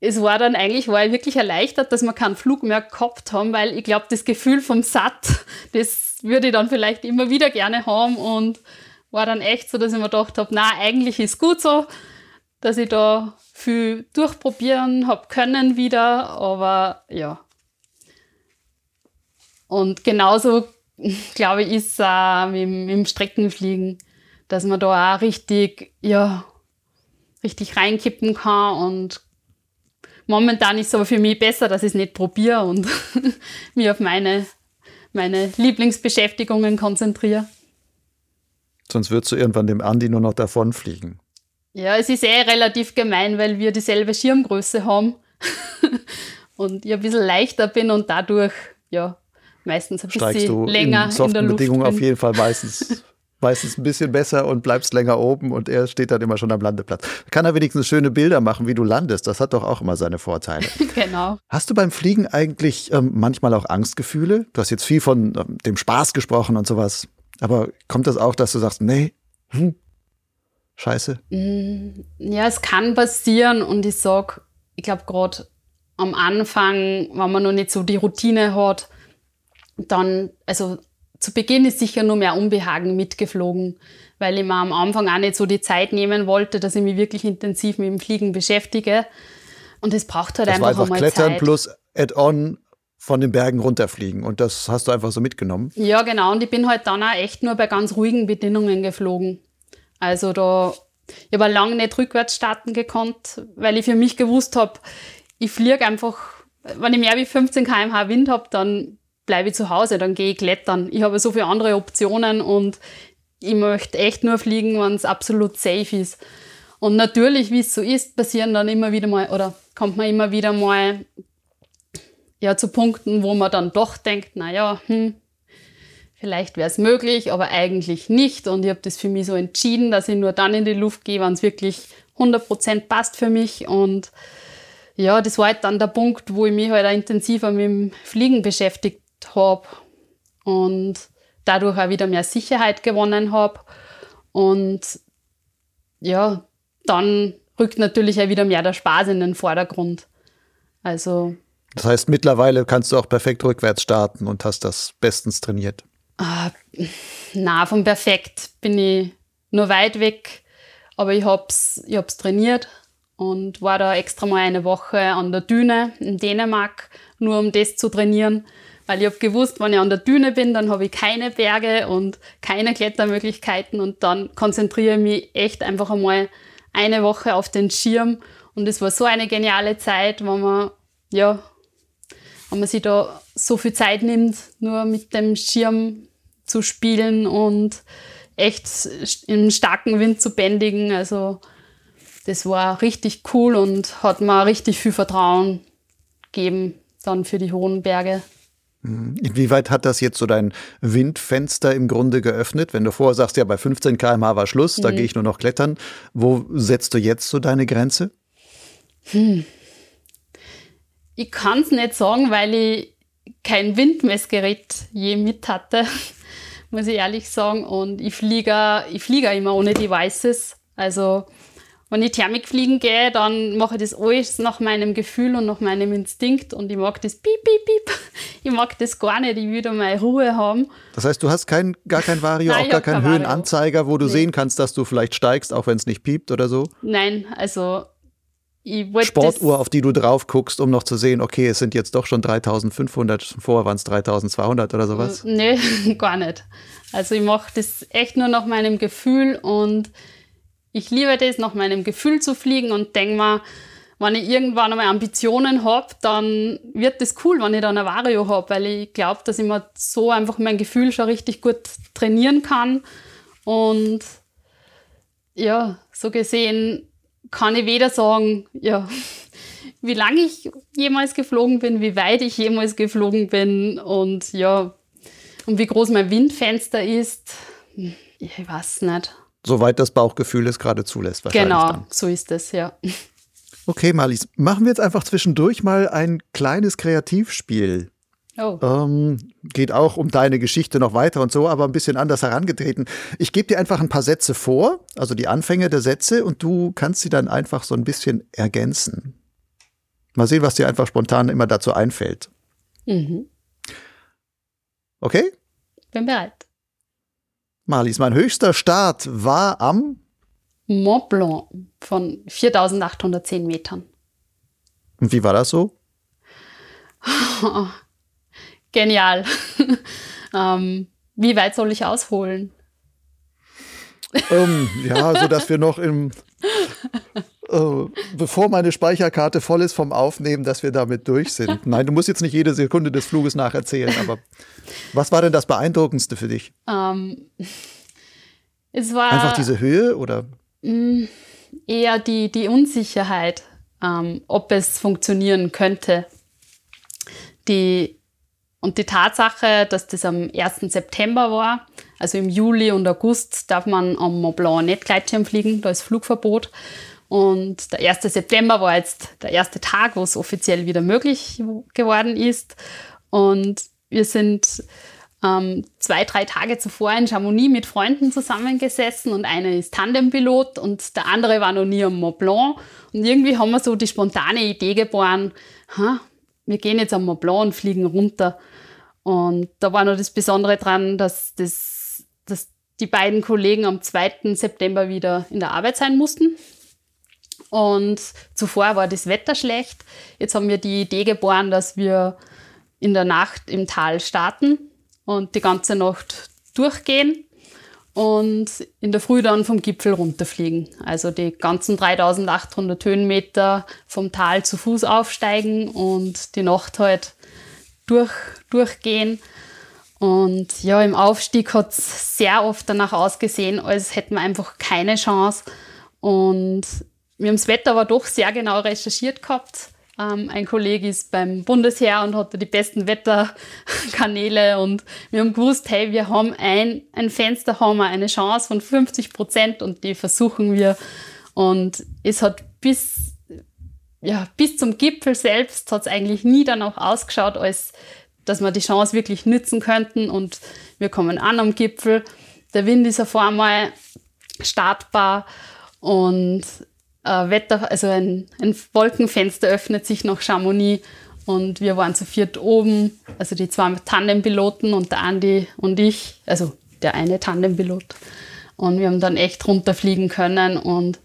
es war dann eigentlich, war ich wirklich erleichtert, dass wir keinen Flug mehr gehabt haben, weil ich glaube, das Gefühl vom Satt, das würde ich dann vielleicht immer wieder gerne haben und war dann echt so, dass ich mir gedacht habe, na, eigentlich ist gut so, dass ich da viel durchprobieren habe können wieder, aber ja, und genauso, glaube ich, ist es auch mit, mit dem Streckenfliegen, dass man da auch richtig, ja, richtig reinkippen kann. Und momentan ist es aber für mich besser, dass ich es nicht probiere und mich auf meine, meine Lieblingsbeschäftigungen konzentriere. Sonst würdest du irgendwann dem Andi nur noch davonfliegen. Ja, es ist eh relativ gemein, weil wir dieselbe Schirmgröße haben und ich ein bisschen leichter bin und dadurch, ja, meistens ein Steigst bisschen länger in, in der Luft Bedingungen auf jeden Fall meistens, meistens ein bisschen besser und bleibst länger oben und er steht dann immer schon am Landeplatz. Kann er wenigstens schöne Bilder machen, wie du landest. Das hat doch auch immer seine Vorteile. genau. Hast du beim Fliegen eigentlich ähm, manchmal auch Angstgefühle? Du hast jetzt viel von ähm, dem Spaß gesprochen und sowas. Aber kommt das auch, dass du sagst, nee, hm, scheiße? Mm, ja, es kann passieren und ich sag, ich glaube gerade am Anfang, wenn man noch nicht so die Routine hat, dann, also zu Beginn ist sicher nur mehr Unbehagen mitgeflogen, weil ich mir am Anfang auch nicht so die Zeit nehmen wollte, dass ich mich wirklich intensiv mit dem Fliegen beschäftige. Und es braucht halt das einfach, war einfach einmal Klettern Zeit. plus Add-on von den Bergen runterfliegen. Und das hast du einfach so mitgenommen? Ja, genau. Und ich bin halt dann auch echt nur bei ganz ruhigen Bedingungen geflogen. Also da, ich habe lange nicht rückwärts starten gekonnt, weil ich für mich gewusst habe, ich fliege einfach, wenn ich mehr wie 15 km/h Wind habe, dann bleibe ich zu Hause, dann gehe ich klettern. Ich habe so viele andere Optionen und ich möchte echt nur fliegen, wenn es absolut safe ist. Und natürlich, wie es so ist, passieren dann immer wieder mal, oder kommt man immer wieder mal ja, zu Punkten, wo man dann doch denkt, naja, hm, vielleicht wäre es möglich, aber eigentlich nicht. Und ich habe das für mich so entschieden, dass ich nur dann in die Luft gehe, wenn es wirklich 100% passt für mich. Und ja, das war halt dann der Punkt, wo ich mich halt auch intensiver mit dem Fliegen beschäftigt habe und dadurch auch wieder mehr Sicherheit gewonnen habe. Und ja, dann rückt natürlich auch wieder mehr der Spaß in den Vordergrund. Also. Das heißt, mittlerweile kannst du auch perfekt rückwärts starten und hast das bestens trainiert. Äh, na, vom Perfekt bin ich nur weit weg, aber ich habe es ich hab's trainiert und war da extra mal eine Woche an der Düne in Dänemark, nur um das zu trainieren. Weil ich habe gewusst, wenn ich an der Düne bin, dann habe ich keine Berge und keine Klettermöglichkeiten und dann konzentriere ich mich echt einfach einmal eine Woche auf den Schirm. Und es war so eine geniale Zeit, wenn man, ja, wenn man sich da so viel Zeit nimmt, nur mit dem Schirm zu spielen und echt im starken Wind zu bändigen. Also das war richtig cool und hat mir richtig viel Vertrauen gegeben dann für die hohen Berge. Mhm. Inwieweit hat das jetzt so dein Windfenster im Grunde geöffnet? Wenn du vorher sagst, ja, bei 15 km/h war Schluss, mhm. da gehe ich nur noch klettern. Wo setzt du jetzt so deine Grenze? Hm. Ich kann es nicht sagen, weil ich kein Windmessgerät je mit hatte, muss ich ehrlich sagen. Und ich fliege, ich fliege immer ohne Devices. Also wenn ich Thermik fliegen gehe, dann mache ich das alles nach meinem Gefühl und nach meinem Instinkt und ich mag das piep, piep, piep. Ich mag das gar nicht, ich will da meine Ruhe haben. Das heißt, du hast kein, gar kein Vario, Nein, auch gar keinen Höhenanzeiger, wo du nee. sehen kannst, dass du vielleicht steigst, auch wenn es nicht piept oder so? Nein, also Sportuhr, auf die du drauf guckst, um noch zu sehen, okay, es sind jetzt doch schon 3500, vorher waren es 3200 oder sowas? Nee, gar nicht. Also ich mache das echt nur nach meinem Gefühl und ich liebe das, nach meinem Gefühl zu fliegen und denke mir, wenn ich irgendwann einmal Ambitionen habe, dann wird das cool, wenn ich dann ein Vario habe, weil ich glaube, dass ich mir so einfach mein Gefühl schon richtig gut trainieren kann. Und ja, so gesehen kann ich weder sagen, ja, wie lange ich jemals geflogen bin, wie weit ich jemals geflogen bin und ja, und wie groß mein Windfenster ist. Ich weiß nicht. Soweit das Bauchgefühl es gerade zulässt, wahrscheinlich. Genau, dann. so ist es, ja. Okay, Marlies, machen wir jetzt einfach zwischendurch mal ein kleines Kreativspiel. Oh. Ähm, geht auch um deine Geschichte noch weiter und so, aber ein bisschen anders herangetreten. Ich gebe dir einfach ein paar Sätze vor, also die Anfänge der Sätze, und du kannst sie dann einfach so ein bisschen ergänzen. Mal sehen, was dir einfach spontan immer dazu einfällt. Mhm. Okay? Bin bereit. Marlies, mein höchster Start war am Mont Blanc von 4810 Metern. Und wie war das so? Genial. ähm, wie weit soll ich ausholen? Ähm, ja, so dass wir noch im, äh, bevor meine Speicherkarte voll ist vom Aufnehmen, dass wir damit durch sind. Nein, du musst jetzt nicht jede Sekunde des Fluges nacherzählen, aber was war denn das Beeindruckendste für dich? Ähm, es war einfach diese Höhe oder? Mm, eher die, die Unsicherheit, ähm, ob es funktionieren könnte. Die und die Tatsache, dass das am 1. September war, also im Juli und August darf man am Mont Blanc nicht Gleitschirm fliegen, da ist Flugverbot. Und der 1. September war jetzt der erste Tag, wo es offiziell wieder möglich geworden ist. Und wir sind ähm, zwei, drei Tage zuvor in Chamonix mit Freunden zusammengesessen und einer ist Tandempilot und der andere war noch nie am Mont Blanc. Und irgendwie haben wir so die spontane Idee geboren, wir gehen jetzt am Mont Blanc und fliegen runter. Und da war noch das Besondere dran, dass, das, dass die beiden Kollegen am 2. September wieder in der Arbeit sein mussten. Und zuvor war das Wetter schlecht. Jetzt haben wir die Idee geboren, dass wir in der Nacht im Tal starten und die ganze Nacht durchgehen und in der Früh dann vom Gipfel runterfliegen. Also die ganzen 3800 Höhenmeter vom Tal zu Fuß aufsteigen und die Nacht halt durch, durchgehen. Und ja, im Aufstieg hat es sehr oft danach ausgesehen, als hätten wir einfach keine Chance. Und wir haben das Wetter aber doch sehr genau recherchiert gehabt. Ähm, ein Kollege ist beim Bundesheer und hatte die besten Wetterkanäle und wir haben gewusst, hey, wir haben ein, ein Fenster, haben wir eine Chance von 50 Prozent und die versuchen wir. Und es hat bis ja, bis zum Gipfel selbst hat es eigentlich nie danach ausgeschaut, als dass wir die Chance wirklich nützen könnten. Und wir kommen an am Gipfel. Der Wind ist auf einmal startbar und äh, Wetter, also ein, ein Wolkenfenster öffnet sich nach Chamonix und wir waren zu viert oben, also die zwei Tandempiloten und der Andi und ich, also der eine Tandempilot. Und wir haben dann echt runterfliegen können und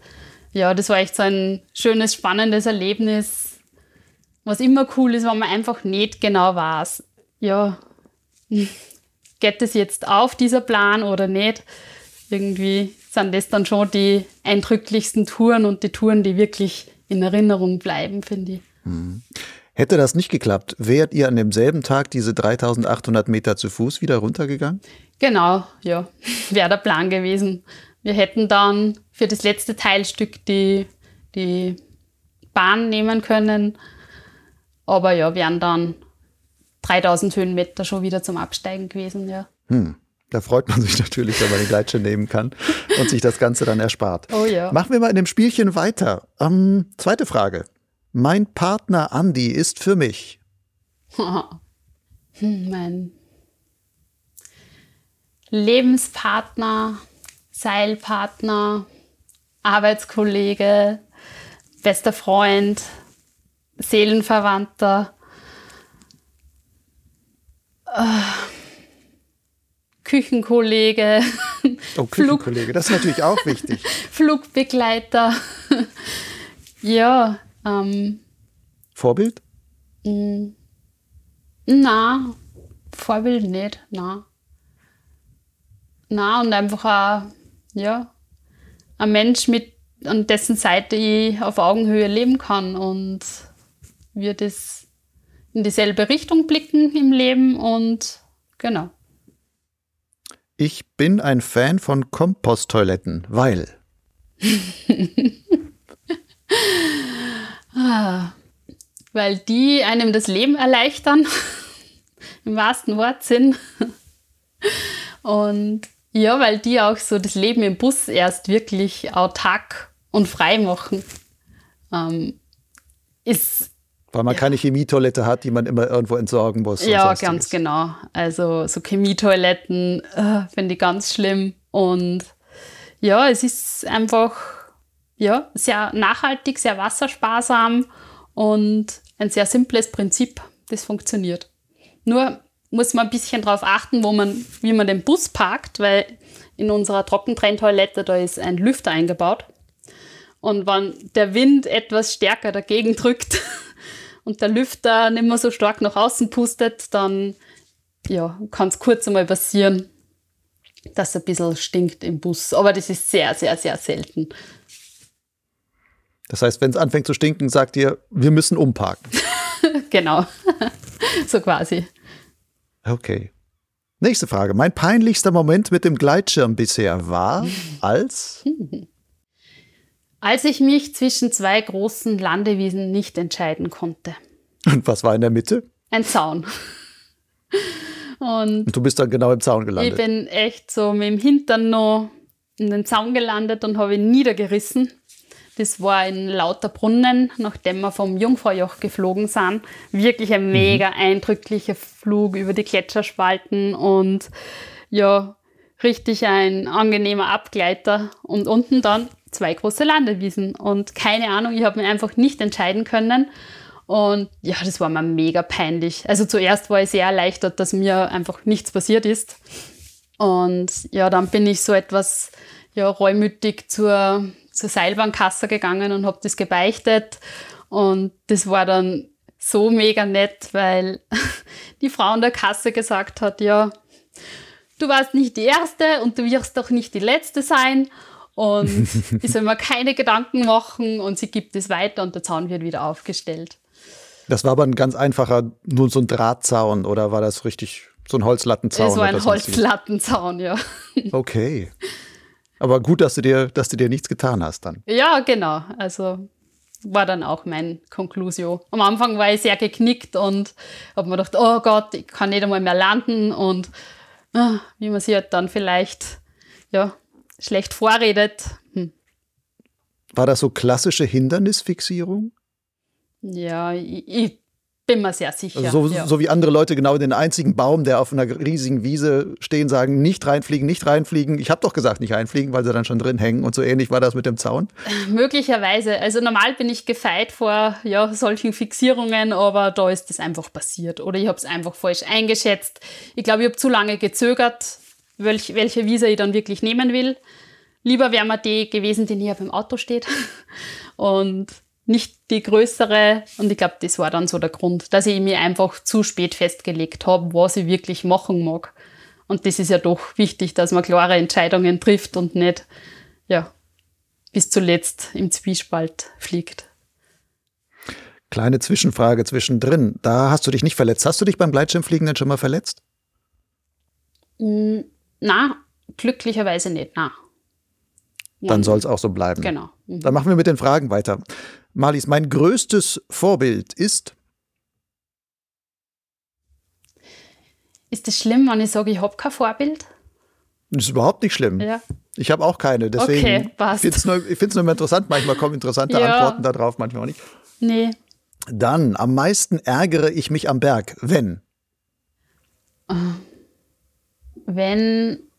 ja, das war echt so ein schönes, spannendes Erlebnis. Was immer cool ist, wenn man einfach nicht genau weiß, ja, geht das jetzt auf, dieser Plan oder nicht? Irgendwie sind das dann schon die eindrücklichsten Touren und die Touren, die wirklich in Erinnerung bleiben, finde ich. Mhm. Hätte das nicht geklappt, wärt ihr an demselben Tag diese 3800 Meter zu Fuß wieder runtergegangen? Genau, ja, wäre der Plan gewesen. Wir hätten dann für das letzte Teilstück die, die Bahn nehmen können. Aber ja, wären dann 3000 Höhenmeter schon wieder zum Absteigen gewesen, ja. Hm. Da freut man sich natürlich, wenn man den Gleitschirm nehmen kann und sich das Ganze dann erspart. Oh ja. Machen wir mal in dem Spielchen weiter. Ähm, zweite Frage. Mein Partner Andy ist für mich. hm, mein Lebenspartner, Seilpartner, Arbeitskollege, bester Freund, Seelenverwandter, äh, Küchenkollege. Oh, Küchenkollege, das ist natürlich auch wichtig. Flugbegleiter. ja. Ähm, Vorbild? Mh, na, Vorbild nicht, na. Na, und einfach auch ja, ein Mensch, mit, an dessen Seite ich auf Augenhöhe leben kann und wir das in dieselbe Richtung blicken im Leben und genau. Ich bin ein Fan von Komposttoiletten, weil. ah, weil die einem das Leben erleichtern, im wahrsten Wortsinn. Und ja, weil die auch so das Leben im Bus erst wirklich autark und frei machen. Ähm, ist weil man ja. keine Chemietoilette hat, die man immer irgendwo entsorgen muss. Ja, ganz genau. Also so Chemietoiletten äh, finde ich ganz schlimm. Und ja, es ist einfach ja, sehr nachhaltig, sehr wassersparsam und ein sehr simples Prinzip, das funktioniert. Nur muss man ein bisschen darauf achten, wo man, wie man den Bus parkt, weil in unserer Trockentrenntoilette da ist ein Lüfter eingebaut. Und wenn der Wind etwas stärker dagegen drückt und der Lüfter nicht mehr so stark nach außen pustet, dann ja, kann es kurz einmal passieren, dass es ein bisschen stinkt im Bus. Aber das ist sehr, sehr, sehr selten. Das heißt, wenn es anfängt zu stinken, sagt ihr, wir müssen umparken. genau. so quasi. Okay. Nächste Frage. Mein peinlichster Moment mit dem Gleitschirm bisher war als? Als ich mich zwischen zwei großen Landewiesen nicht entscheiden konnte. Und was war in der Mitte? Ein Zaun. Und, und du bist dann genau im Zaun gelandet. Ich bin echt so mit dem Hintern noch in den Zaun gelandet und habe ihn niedergerissen. Das war in Lauterbrunnen, nachdem wir vom Jungfraujoch geflogen sind. Wirklich ein mhm. mega eindrücklicher Flug über die Gletscherspalten und ja, richtig ein angenehmer Abgleiter. Und unten dann zwei große Landewiesen. Und keine Ahnung, ich habe mich einfach nicht entscheiden können. Und ja, das war mir mega peinlich. Also zuerst war ich sehr erleichtert, dass mir einfach nichts passiert ist. Und ja, dann bin ich so etwas ja, reumütig zur zur Seilbahnkasse gegangen und habe das gebeichtet. Und das war dann so mega nett, weil die Frau an der Kasse gesagt hat, ja, du warst nicht die Erste und du wirst doch nicht die Letzte sein. Und ich soll mir keine Gedanken machen und sie gibt es weiter und der Zaun wird wieder aufgestellt. Das war aber ein ganz einfacher, nur so ein Drahtzaun oder war das richtig so ein Holzlattenzaun? War ein Holzlattenzaun, ja. Okay. Aber gut, dass du dir, dass du dir nichts getan hast dann. Ja, genau. Also war dann auch mein Conclusio. Am Anfang war ich sehr geknickt und habe mir gedacht, oh Gott, ich kann nicht einmal mehr landen und ah, wie man sich halt dann vielleicht ja, schlecht vorredet. Hm. War das so klassische Hindernisfixierung? Ja, ich, ich bin mir sehr sicher. Also so, ja. so, wie andere Leute genau den einzigen Baum, der auf einer riesigen Wiese stehen, sagen, nicht reinfliegen, nicht reinfliegen. Ich habe doch gesagt, nicht reinfliegen, weil sie dann schon drin hängen. Und so ähnlich war das mit dem Zaun? Möglicherweise. Also normal bin ich gefeit vor ja, solchen Fixierungen, aber da ist das einfach passiert. Oder ich habe es einfach falsch eingeschätzt. Ich glaube, ich habe zu lange gezögert, welch, welche Wiese ich dann wirklich nehmen will. Lieber wäre mir die gewesen, die näher beim Auto steht. Und nicht die größere. Und ich glaube, das war dann so der Grund, dass ich mir einfach zu spät festgelegt habe, was ich wirklich machen mag. Und das ist ja doch wichtig, dass man klare Entscheidungen trifft und nicht, ja, bis zuletzt im Zwiespalt fliegt. Kleine Zwischenfrage zwischendrin. Da hast du dich nicht verletzt. Hast du dich beim Gleitschirmfliegen denn schon mal verletzt? Na, glücklicherweise nicht, na. Dann soll es auch so bleiben. Genau. Mhm. Dann machen wir mit den Fragen weiter. Marlies, mein größtes Vorbild ist? Ist es schlimm, wenn ich sage, ich habe kein Vorbild? Das ist überhaupt nicht schlimm. Ja. Ich habe auch keine. Deswegen okay, passt. Ich finde es nur immer interessant. Manchmal kommen interessante ja. Antworten darauf, manchmal auch nicht. Nee. Dann, am meisten ärgere ich mich am Berg, wenn? Wenn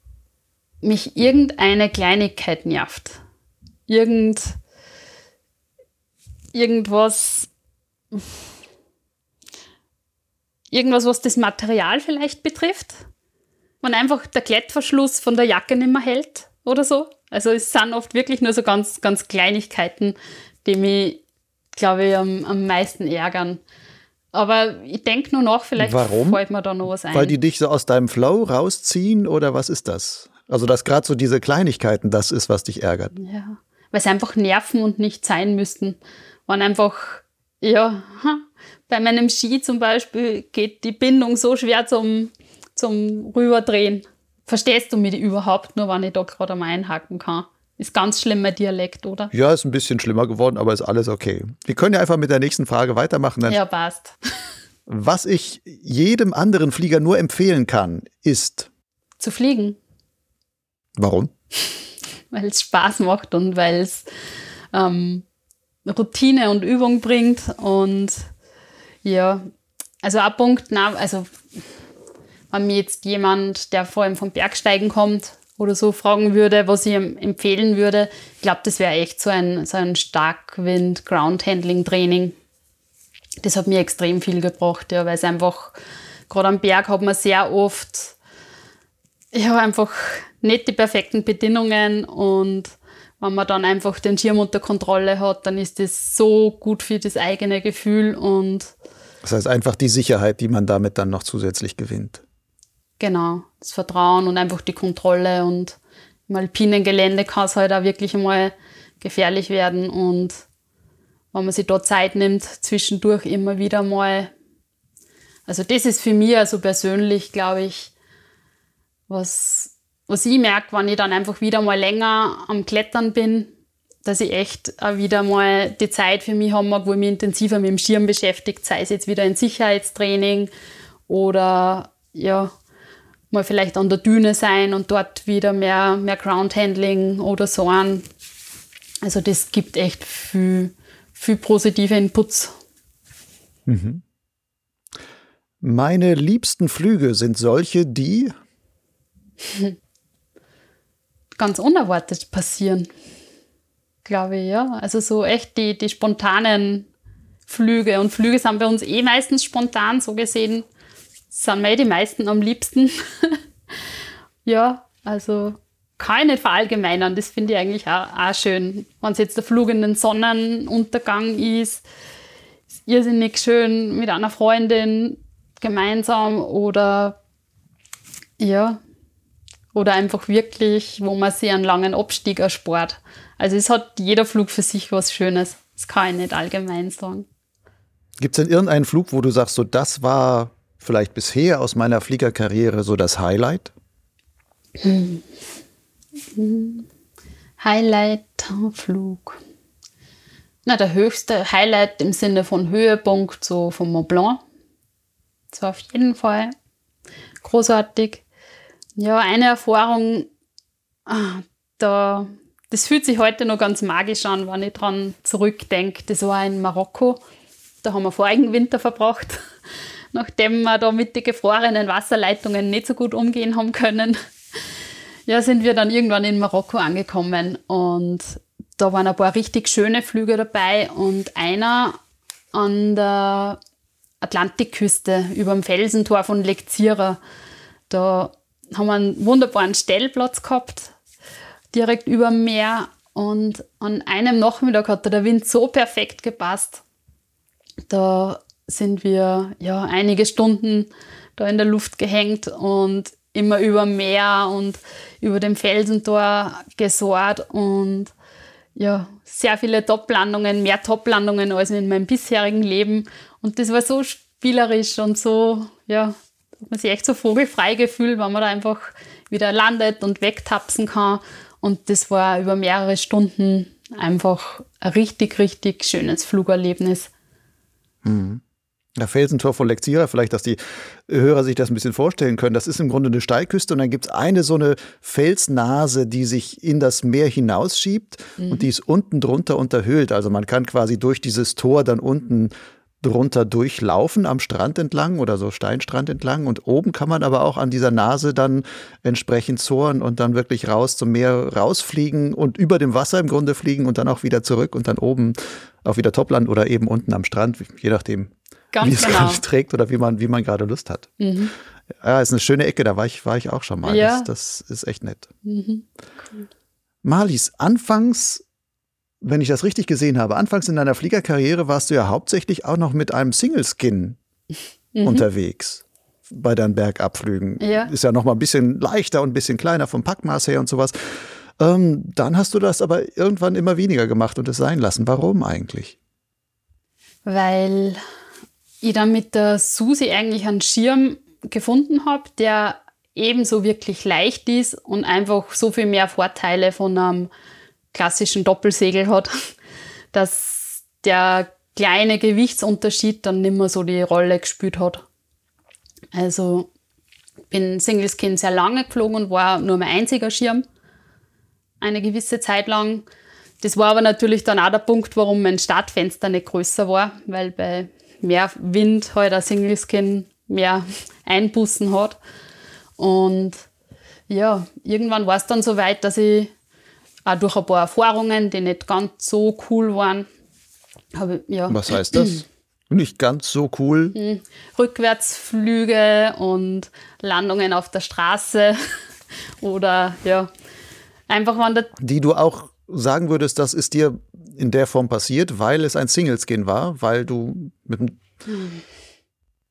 mich irgendeine Kleinigkeit nervt. Irgend, irgendwas, irgendwas, was das Material vielleicht betrifft. Wenn einfach der Klettverschluss von der Jacke nicht mehr hält oder so. Also es sind oft wirklich nur so ganz, ganz Kleinigkeiten, die mich, glaube ich, am, am meisten ärgern. Aber ich denke nur noch, vielleicht Warum? fällt mir da noch was ein. Weil die dich so aus deinem Flow rausziehen oder was ist das? Also, dass gerade so diese Kleinigkeiten das ist, was dich ärgert. Ja. weil sie einfach nerven und nicht sein müssten. Waren einfach, ja, bei meinem Ski zum Beispiel geht die Bindung so schwer zum, zum Rüberdrehen. Verstehst du mich überhaupt nur, wenn ich da gerade mal einhaken kann? Ist ganz schlimmer Dialekt, oder? Ja, ist ein bisschen schlimmer geworden, aber ist alles okay. Wir können ja einfach mit der nächsten Frage weitermachen. ja, passt. Was ich jedem anderen Flieger nur empfehlen kann, ist. Zu fliegen. Warum? weil es Spaß macht und weil es ähm, Routine und Übung bringt. Und ja, also ein Punkt, na, also wenn mir jetzt jemand, der vor allem vom Bergsteigen kommt oder so, fragen würde, was ich empfehlen würde, ich glaube, das wäre echt so ein, so ein Starkwind-Ground-Handling-Training. Das hat mir extrem viel gebracht, ja, weil es einfach, gerade am Berg hat man sehr oft, ja, einfach nicht die perfekten Bedingungen und wenn man dann einfach den Schirm unter Kontrolle hat, dann ist das so gut für das eigene Gefühl und das heißt einfach die Sicherheit, die man damit dann noch zusätzlich gewinnt. Genau, das Vertrauen und einfach die Kontrolle und im alpinen Gelände kann es halt auch wirklich einmal gefährlich werden und wenn man sich da Zeit nimmt, zwischendurch immer wieder mal. Also das ist für mich also persönlich, glaube ich, was was ich merke, wenn ich dann einfach wieder mal länger am Klettern bin, dass ich echt auch wieder mal die Zeit für mich haben mag, wo ich mich intensiver mit dem Schirm beschäftigt, sei es jetzt wieder ein Sicherheitstraining oder ja, mal vielleicht an der Düne sein und dort wieder mehr, mehr Groundhandling oder so an. Also das gibt echt viel, viel positive Inputs. Mhm. Meine liebsten Flüge sind solche, die ganz unerwartet passieren. Glaube ich, ja. Also so echt die, die spontanen Flüge. Und Flüge sind bei uns eh meistens spontan, so gesehen sind mir die meisten am liebsten. ja, also kann ich nicht verallgemeinern. Das finde ich eigentlich auch, auch schön. Wenn es jetzt der Flug in den Sonnenuntergang ist, ist irrsinnig schön mit einer Freundin gemeinsam oder ja, oder einfach wirklich, wo man sich einen langen Abstieg erspart. Also es hat jeder Flug für sich was Schönes. Das kann ich nicht allgemein sagen. Gibt es denn irgendeinen Flug, wo du sagst, so das war vielleicht bisher aus meiner Fliegerkarriere so das Highlight? Hm. Highlight-Flug. Na, der höchste Highlight im Sinne von Höhepunkt so vom Mont Blanc. Das war auf jeden Fall großartig. Ja, eine Erfahrung, ah, da, das fühlt sich heute noch ganz magisch an, wenn ich dran zurückdenke. Das war in Marokko. Da haben wir vorigen Winter verbracht, nachdem wir da mit den gefrorenen Wasserleitungen nicht so gut umgehen haben können. Ja, sind wir dann irgendwann in Marokko angekommen und da waren ein paar richtig schöne Flüge dabei und einer an der Atlantikküste über dem Felsentor von Lekzira. Da haben wir einen wunderbaren Stellplatz gehabt, direkt über dem Meer. Und an einem Nachmittag hat der Wind so perfekt gepasst. Da sind wir ja einige Stunden da in der Luft gehängt und immer über Meer und über dem Felsentor gesohrt und ja, sehr viele Toplandungen, mehr Toplandungen als in meinem bisherigen Leben. Und das war so spielerisch und so, ja, man sich echt so vogelfrei gefühlt, wenn man da einfach wieder landet und wegtapsen kann. Und das war über mehrere Stunden einfach ein richtig, richtig schönes Flugerlebnis. Mhm. Der Felsentor von Lexira, vielleicht, dass die Hörer sich das ein bisschen vorstellen können. Das ist im Grunde eine Steilküste und dann gibt es eine so eine Felsnase, die sich in das Meer hinausschiebt mhm. und die ist unten drunter unterhöhlt. Also man kann quasi durch dieses Tor dann unten drunter durchlaufen am Strand entlang oder so Steinstrand entlang und oben kann man aber auch an dieser Nase dann entsprechend zoren und dann wirklich raus zum Meer rausfliegen und über dem Wasser im Grunde fliegen und dann auch wieder zurück und dann oben auch wieder Topland oder eben unten am Strand, je nachdem, Ganz wie es genau. gerade trägt oder wie man, wie man gerade Lust hat. Mhm. Ja, ist eine schöne Ecke, da war ich, war ich auch schon mal. Ja. Das, das ist echt nett. Mhm. Cool. Marlies, anfangs wenn ich das richtig gesehen habe, anfangs in deiner Fliegerkarriere warst du ja hauptsächlich auch noch mit einem Single-Skin mhm. unterwegs bei deinen Bergabflügen. Ja. Ist ja noch mal ein bisschen leichter und ein bisschen kleiner vom Packmaß her und sowas. Ähm, dann hast du das aber irgendwann immer weniger gemacht und es sein lassen. Warum eigentlich? Weil ich dann mit der Susi eigentlich einen Schirm gefunden habe, der ebenso wirklich leicht ist und einfach so viel mehr Vorteile von einem klassischen Doppelsegel hat, dass der kleine Gewichtsunterschied dann nicht mehr so die Rolle gespielt hat. Also bin Single Skin sehr lange geflogen und war nur mein einziger Schirm eine gewisse Zeit lang. Das war aber natürlich dann auch der Punkt, warum mein Startfenster nicht größer war, weil bei mehr Wind halt ein Single Skin mehr Einbußen hat. Und ja, irgendwann war es dann so weit, dass ich auch durch ein paar Erfahrungen, die nicht ganz so cool waren, habe ja. Was heißt das? Nicht ganz so cool. Hm, Rückwärtsflüge und Landungen auf der Straße oder ja, einfach waren Die du auch sagen würdest, das ist dir in der Form passiert, weil es ein Single-Skin war, weil du mit dem hm.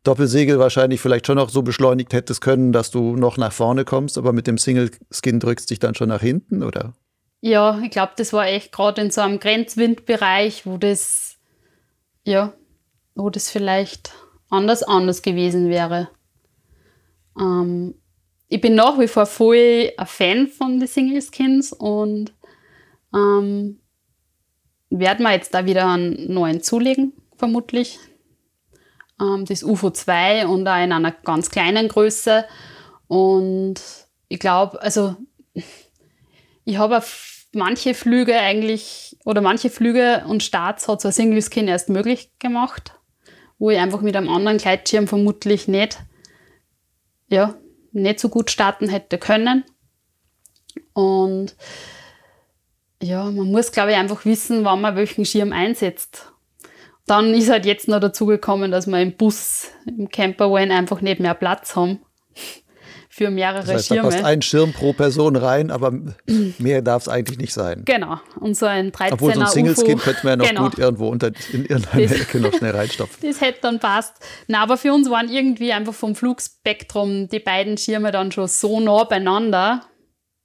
Doppelsegel wahrscheinlich vielleicht schon noch so beschleunigt hättest können, dass du noch nach vorne kommst, aber mit dem Single-Skin drückst dich dann schon nach hinten, oder? Ja, ich glaube, das war echt gerade in so einem Grenzwindbereich, wo das, ja, wo das vielleicht anders anders gewesen wäre. Ähm, ich bin nach wie vor voll ein Fan von den Single Skins und ähm, werde mir jetzt da wieder einen neuen zulegen, vermutlich ähm, das UFO 2 und auch in einer ganz kleinen Größe. Und ich glaube, also ich habe manche Flüge eigentlich oder manche Flüge und Starts hat so ein Single Skin erst möglich gemacht, wo ich einfach mit einem anderen Gleitschirm vermutlich nicht, ja, nicht so gut starten hätte können. Und ja, man muss, glaube ich, einfach wissen, wann man welchen Schirm einsetzt. Dann ist halt jetzt noch dazu gekommen, dass wir im Bus, im Campervan einfach nicht mehr Platz haben für mehrere das heißt, Schirme. Da passt ein Schirm pro Person rein, aber mehr darf es eigentlich nicht sein. Genau. Und so ein 13er Obwohl so ein Singles-Skin könnte man ja noch genau. gut irgendwo unter, in irgendeine das, Ecke noch schnell reinstopfen. Das hätte dann passt. Na, aber für uns waren irgendwie einfach vom Flugspektrum die beiden Schirme dann schon so nah beieinander,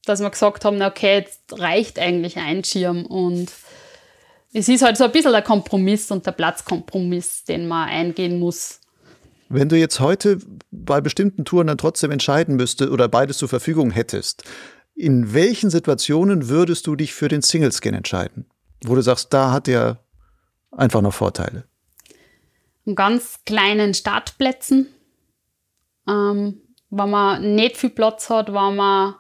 dass wir gesagt haben, okay, jetzt reicht eigentlich ein Schirm und es ist halt so ein bisschen der Kompromiss und der Platzkompromiss, den man eingehen muss. Wenn du jetzt heute bei bestimmten Touren dann trotzdem entscheiden müsstest oder beides zur Verfügung hättest, in welchen Situationen würdest du dich für den Single Skin entscheiden? Wo du sagst, da hat er einfach noch Vorteile. An ganz kleinen Startplätzen, ähm, wenn man nicht viel Platz hat, wenn man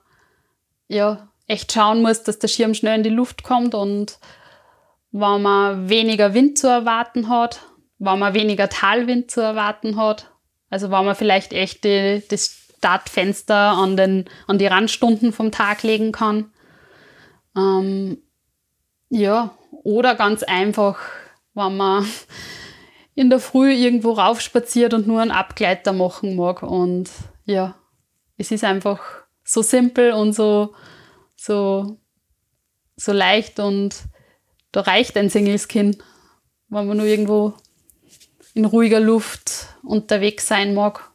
ja, echt schauen muss, dass der Schirm schnell in die Luft kommt und wenn man weniger Wind zu erwarten hat, wenn man weniger Talwind zu erwarten hat. Also wenn man vielleicht echt die, das Startfenster an, den, an die Randstunden vom Tag legen kann. Ähm, ja, oder ganz einfach, wenn man in der Früh irgendwo raufspaziert und nur einen Abgleiter machen mag. Und ja, es ist einfach so simpel und so, so, so leicht und da reicht ein Single-Skin, wenn man nur irgendwo in ruhiger Luft unterwegs sein mag.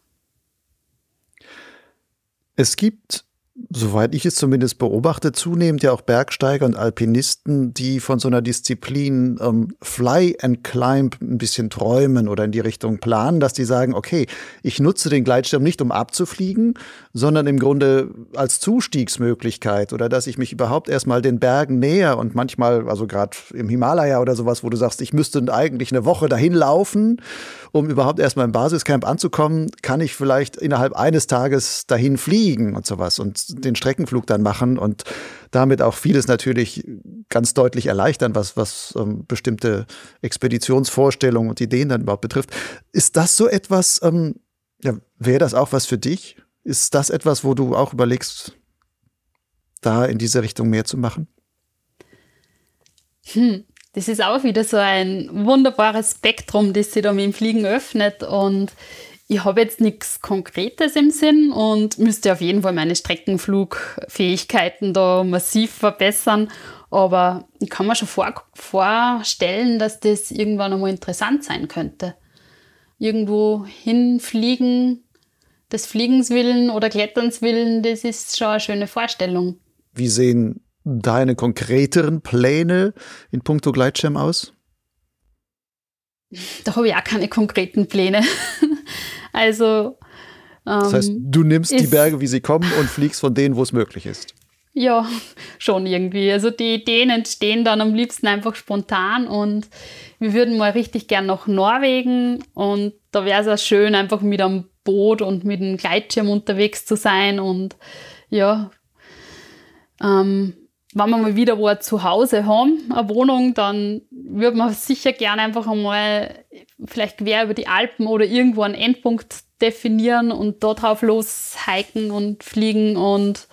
Es gibt soweit ich es zumindest beobachte, zunehmend ja auch Bergsteiger und Alpinisten, die von so einer Disziplin ähm, Fly and Climb ein bisschen träumen oder in die Richtung planen, dass die sagen, okay, ich nutze den Gleitschirm nicht, um abzufliegen, sondern im Grunde als Zustiegsmöglichkeit oder dass ich mich überhaupt erstmal den Bergen näher und manchmal, also gerade im Himalaya oder sowas, wo du sagst, ich müsste eigentlich eine Woche dahin laufen, um überhaupt erstmal im Basiscamp anzukommen, kann ich vielleicht innerhalb eines Tages dahin fliegen und sowas. Und den Streckenflug dann machen und damit auch vieles natürlich ganz deutlich erleichtern, was, was ähm, bestimmte Expeditionsvorstellungen und Ideen dann überhaupt betrifft. Ist das so etwas, ähm, ja, wäre das auch was für dich? Ist das etwas, wo du auch überlegst, da in diese Richtung mehr zu machen? Hm, das ist auch wieder so ein wunderbares Spektrum, das sich da mit dem Fliegen öffnet und ich habe jetzt nichts Konkretes im Sinn und müsste auf jeden Fall meine Streckenflugfähigkeiten da massiv verbessern. Aber ich kann mir schon vor, vorstellen, dass das irgendwann einmal interessant sein könnte. Irgendwo hinfliegen, des Fliegens willen oder Kletterns willen, das ist schon eine schöne Vorstellung. Wie sehen deine konkreteren Pläne in puncto Gleitschirm aus? Da habe ich auch keine konkreten Pläne. also. Ähm, das heißt, du nimmst die Berge, wie sie kommen und fliegst von denen, wo es möglich ist. Ja, schon irgendwie. Also die Ideen entstehen dann am liebsten einfach spontan und wir würden mal richtig gern nach Norwegen und da wäre es auch schön, einfach mit einem Boot und mit einem Gleitschirm unterwegs zu sein und ja, ähm, wenn wir mal wieder wo ein Zuhause haben, eine Wohnung, dann würde man sicher gerne einfach einmal vielleicht quer über die Alpen oder irgendwo einen Endpunkt definieren und dort drauf los hiken und fliegen und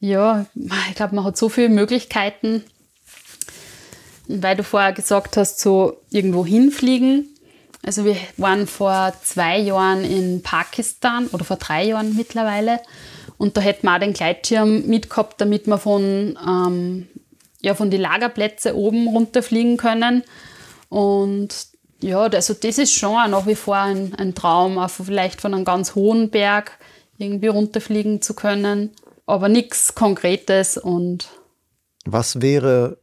ja, ich glaube, man hat so viele Möglichkeiten. Weil du vorher gesagt hast, so irgendwo hinfliegen. Also wir waren vor zwei Jahren in Pakistan oder vor drei Jahren mittlerweile. Und da hätten wir auch den Gleitschirm mitgehabt, damit wir von, ähm, ja, von den Lagerplätzen oben runterfliegen können. Und ja, also das ist schon nach wie vor ein, ein Traum, auch vielleicht von einem ganz hohen Berg irgendwie runterfliegen zu können aber nichts Konkretes und. Was wäre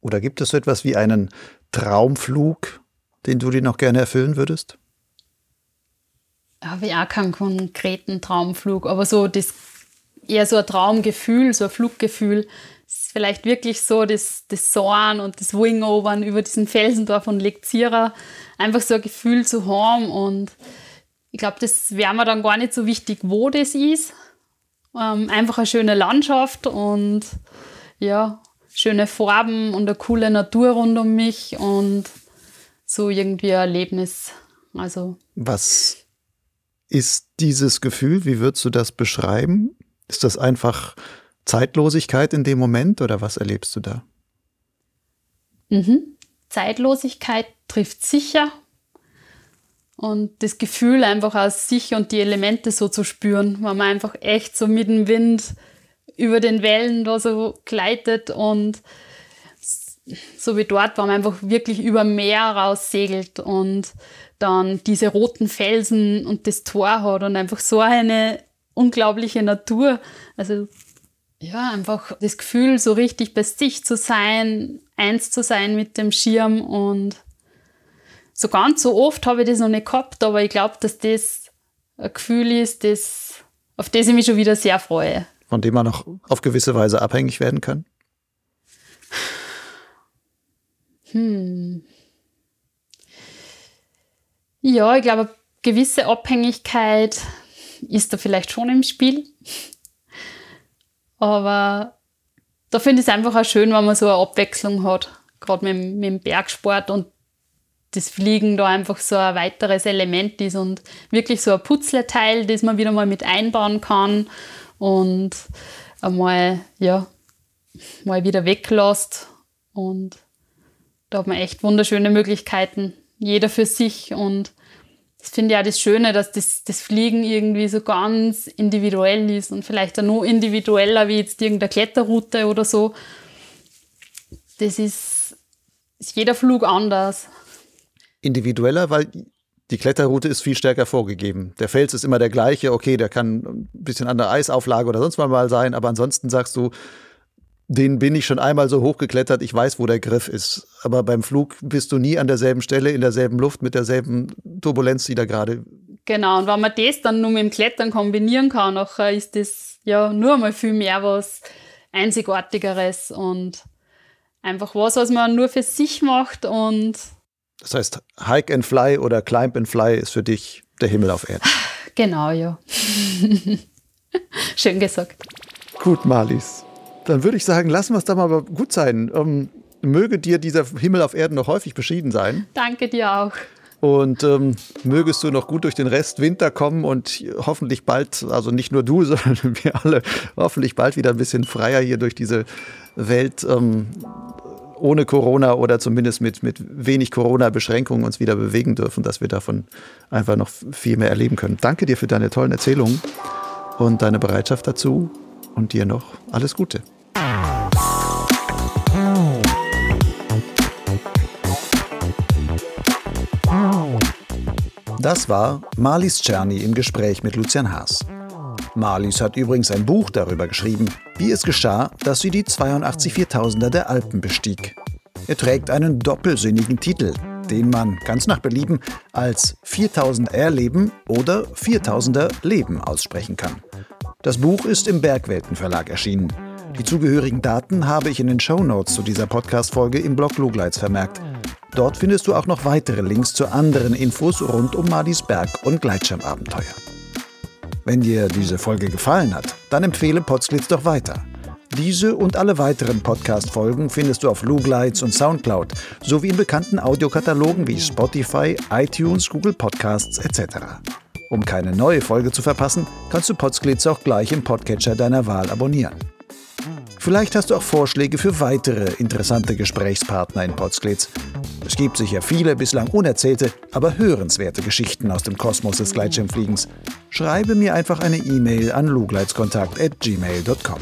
oder gibt es so etwas wie einen Traumflug, den du dir noch gerne erfüllen würdest? Habe ich auch keinen konkreten Traumflug, aber so das eher so ein Traumgefühl, so ein Fluggefühl. Vielleicht wirklich so das, das Soaren und das Wingovern über diesen Felsendorf und Lekzierer. Einfach so ein Gefühl zu haben und ich glaube, das wäre mir dann gar nicht so wichtig, wo das ist, ähm, einfach eine schöne Landschaft und ja, schöne Farben und eine coole Natur rund um mich und so irgendwie ein Erlebnis. Also. Was ist dieses Gefühl? Wie würdest du das beschreiben? Ist das einfach Zeitlosigkeit in dem Moment oder was erlebst du da? Mhm. Zeitlosigkeit trifft sicher und das Gefühl einfach aus sich und die Elemente so zu spüren, weil man einfach echt so mit dem Wind über den Wellen da so gleitet und so wie dort, wo man einfach wirklich über Meer raus segelt und dann diese roten Felsen und das Tor hat und einfach so eine unglaubliche Natur. Also ja, einfach das Gefühl, so richtig bei sich zu sein, eins zu sein mit dem Schirm und so ganz so oft habe ich das noch nicht gehabt, aber ich glaube, dass das ein Gefühl ist, das, auf das ich mich schon wieder sehr freue. Von dem man auch auf gewisse Weise abhängig werden kann? Hm. Ja, ich glaube, eine gewisse Abhängigkeit ist da vielleicht schon im Spiel. Aber da finde ich es einfach auch schön, wenn man so eine Abwechslung hat, gerade mit, mit dem Bergsport und das Fliegen da einfach so ein weiteres Element ist und wirklich so ein Putzleteil, das man wieder mal mit einbauen kann und einmal, ja, mal wieder weglässt. Und da hat man echt wunderschöne Möglichkeiten, jeder für sich. Und das finde ich auch das Schöne, dass das, das Fliegen irgendwie so ganz individuell ist und vielleicht auch noch individueller wie jetzt irgendeine Kletterroute oder so. Das ist, ist jeder Flug anders individueller, weil die Kletterroute ist viel stärker vorgegeben. Der Fels ist immer der gleiche, okay, der kann ein bisschen andere Eisauflage oder sonst mal sein, aber ansonsten sagst du, den bin ich schon einmal so hochgeklettert, ich weiß, wo der Griff ist. Aber beim Flug bist du nie an derselben Stelle, in derselben Luft, mit derselben Turbulenz, die da gerade. Genau, und wenn man das dann nur mit dem Klettern kombinieren kann, nachher ist das ja nur mal viel mehr was Einzigartigeres und einfach was, was man nur für sich macht und das heißt, Hike and Fly oder Climb and Fly ist für dich der Himmel auf Erden. Genau, ja. Schön gesagt. Gut, Marlies. Dann würde ich sagen, lassen wir es da mal gut sein. Ähm, möge dir dieser Himmel auf Erden noch häufig beschieden sein. Danke dir auch. Und ähm, mögest du noch gut durch den Rest Winter kommen und hoffentlich bald, also nicht nur du, sondern wir alle, hoffentlich bald wieder ein bisschen freier hier durch diese Welt ähm, ohne Corona oder zumindest mit, mit wenig Corona-Beschränkungen uns wieder bewegen dürfen, dass wir davon einfach noch viel mehr erleben können. Danke dir für deine tollen Erzählungen und deine Bereitschaft dazu und dir noch alles Gute. Das war Marlies Czerny im Gespräch mit Lucian Haas. Marlies hat übrigens ein Buch darüber geschrieben, wie es geschah, dass sie die 82 Viertausender der Alpen bestieg. Er trägt einen doppelsinnigen Titel, den man ganz nach Belieben als 4000 Erleben oder 4000er Leben aussprechen kann. Das Buch ist im Bergwelten Verlag erschienen. Die zugehörigen Daten habe ich in den Show Notes zu dieser Podcast-Folge im Blog Lugleits vermerkt. Dort findest du auch noch weitere Links zu anderen Infos rund um Madis Berg- und Gleitschirmabenteuer. Wenn dir diese Folge gefallen hat, dann empfehle Potsglitz doch weiter. Diese und alle weiteren Podcast-Folgen findest du auf Lugleits und Soundcloud sowie in bekannten Audiokatalogen wie Spotify, iTunes, Google Podcasts etc. Um keine neue Folge zu verpassen, kannst du Potsglitz auch gleich im Podcatcher deiner Wahl abonnieren. Vielleicht hast du auch Vorschläge für weitere interessante Gesprächspartner in Potsglitz. Es gibt sicher viele bislang unerzählte, aber hörenswerte Geschichten aus dem Kosmos des Gleitschirmfliegens. Schreibe mir einfach eine E-Mail an lugleitskontakt.gmail.com.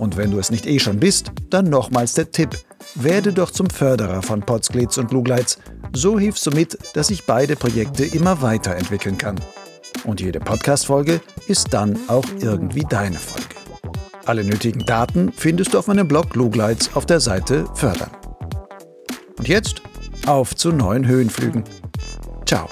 Und wenn du es nicht eh schon bist, dann nochmals der Tipp. Werde doch zum Förderer von Potsglitz und Lugleitz. So hilfst du mit, dass ich beide Projekte immer weiterentwickeln kann. Und jede Podcast-Folge ist dann auch irgendwie deine Folge. Alle nötigen Daten findest du auf meinem Blog Lugleitz auf der Seite Fördern. Und jetzt auf zu neuen Höhenflügen. Ciao.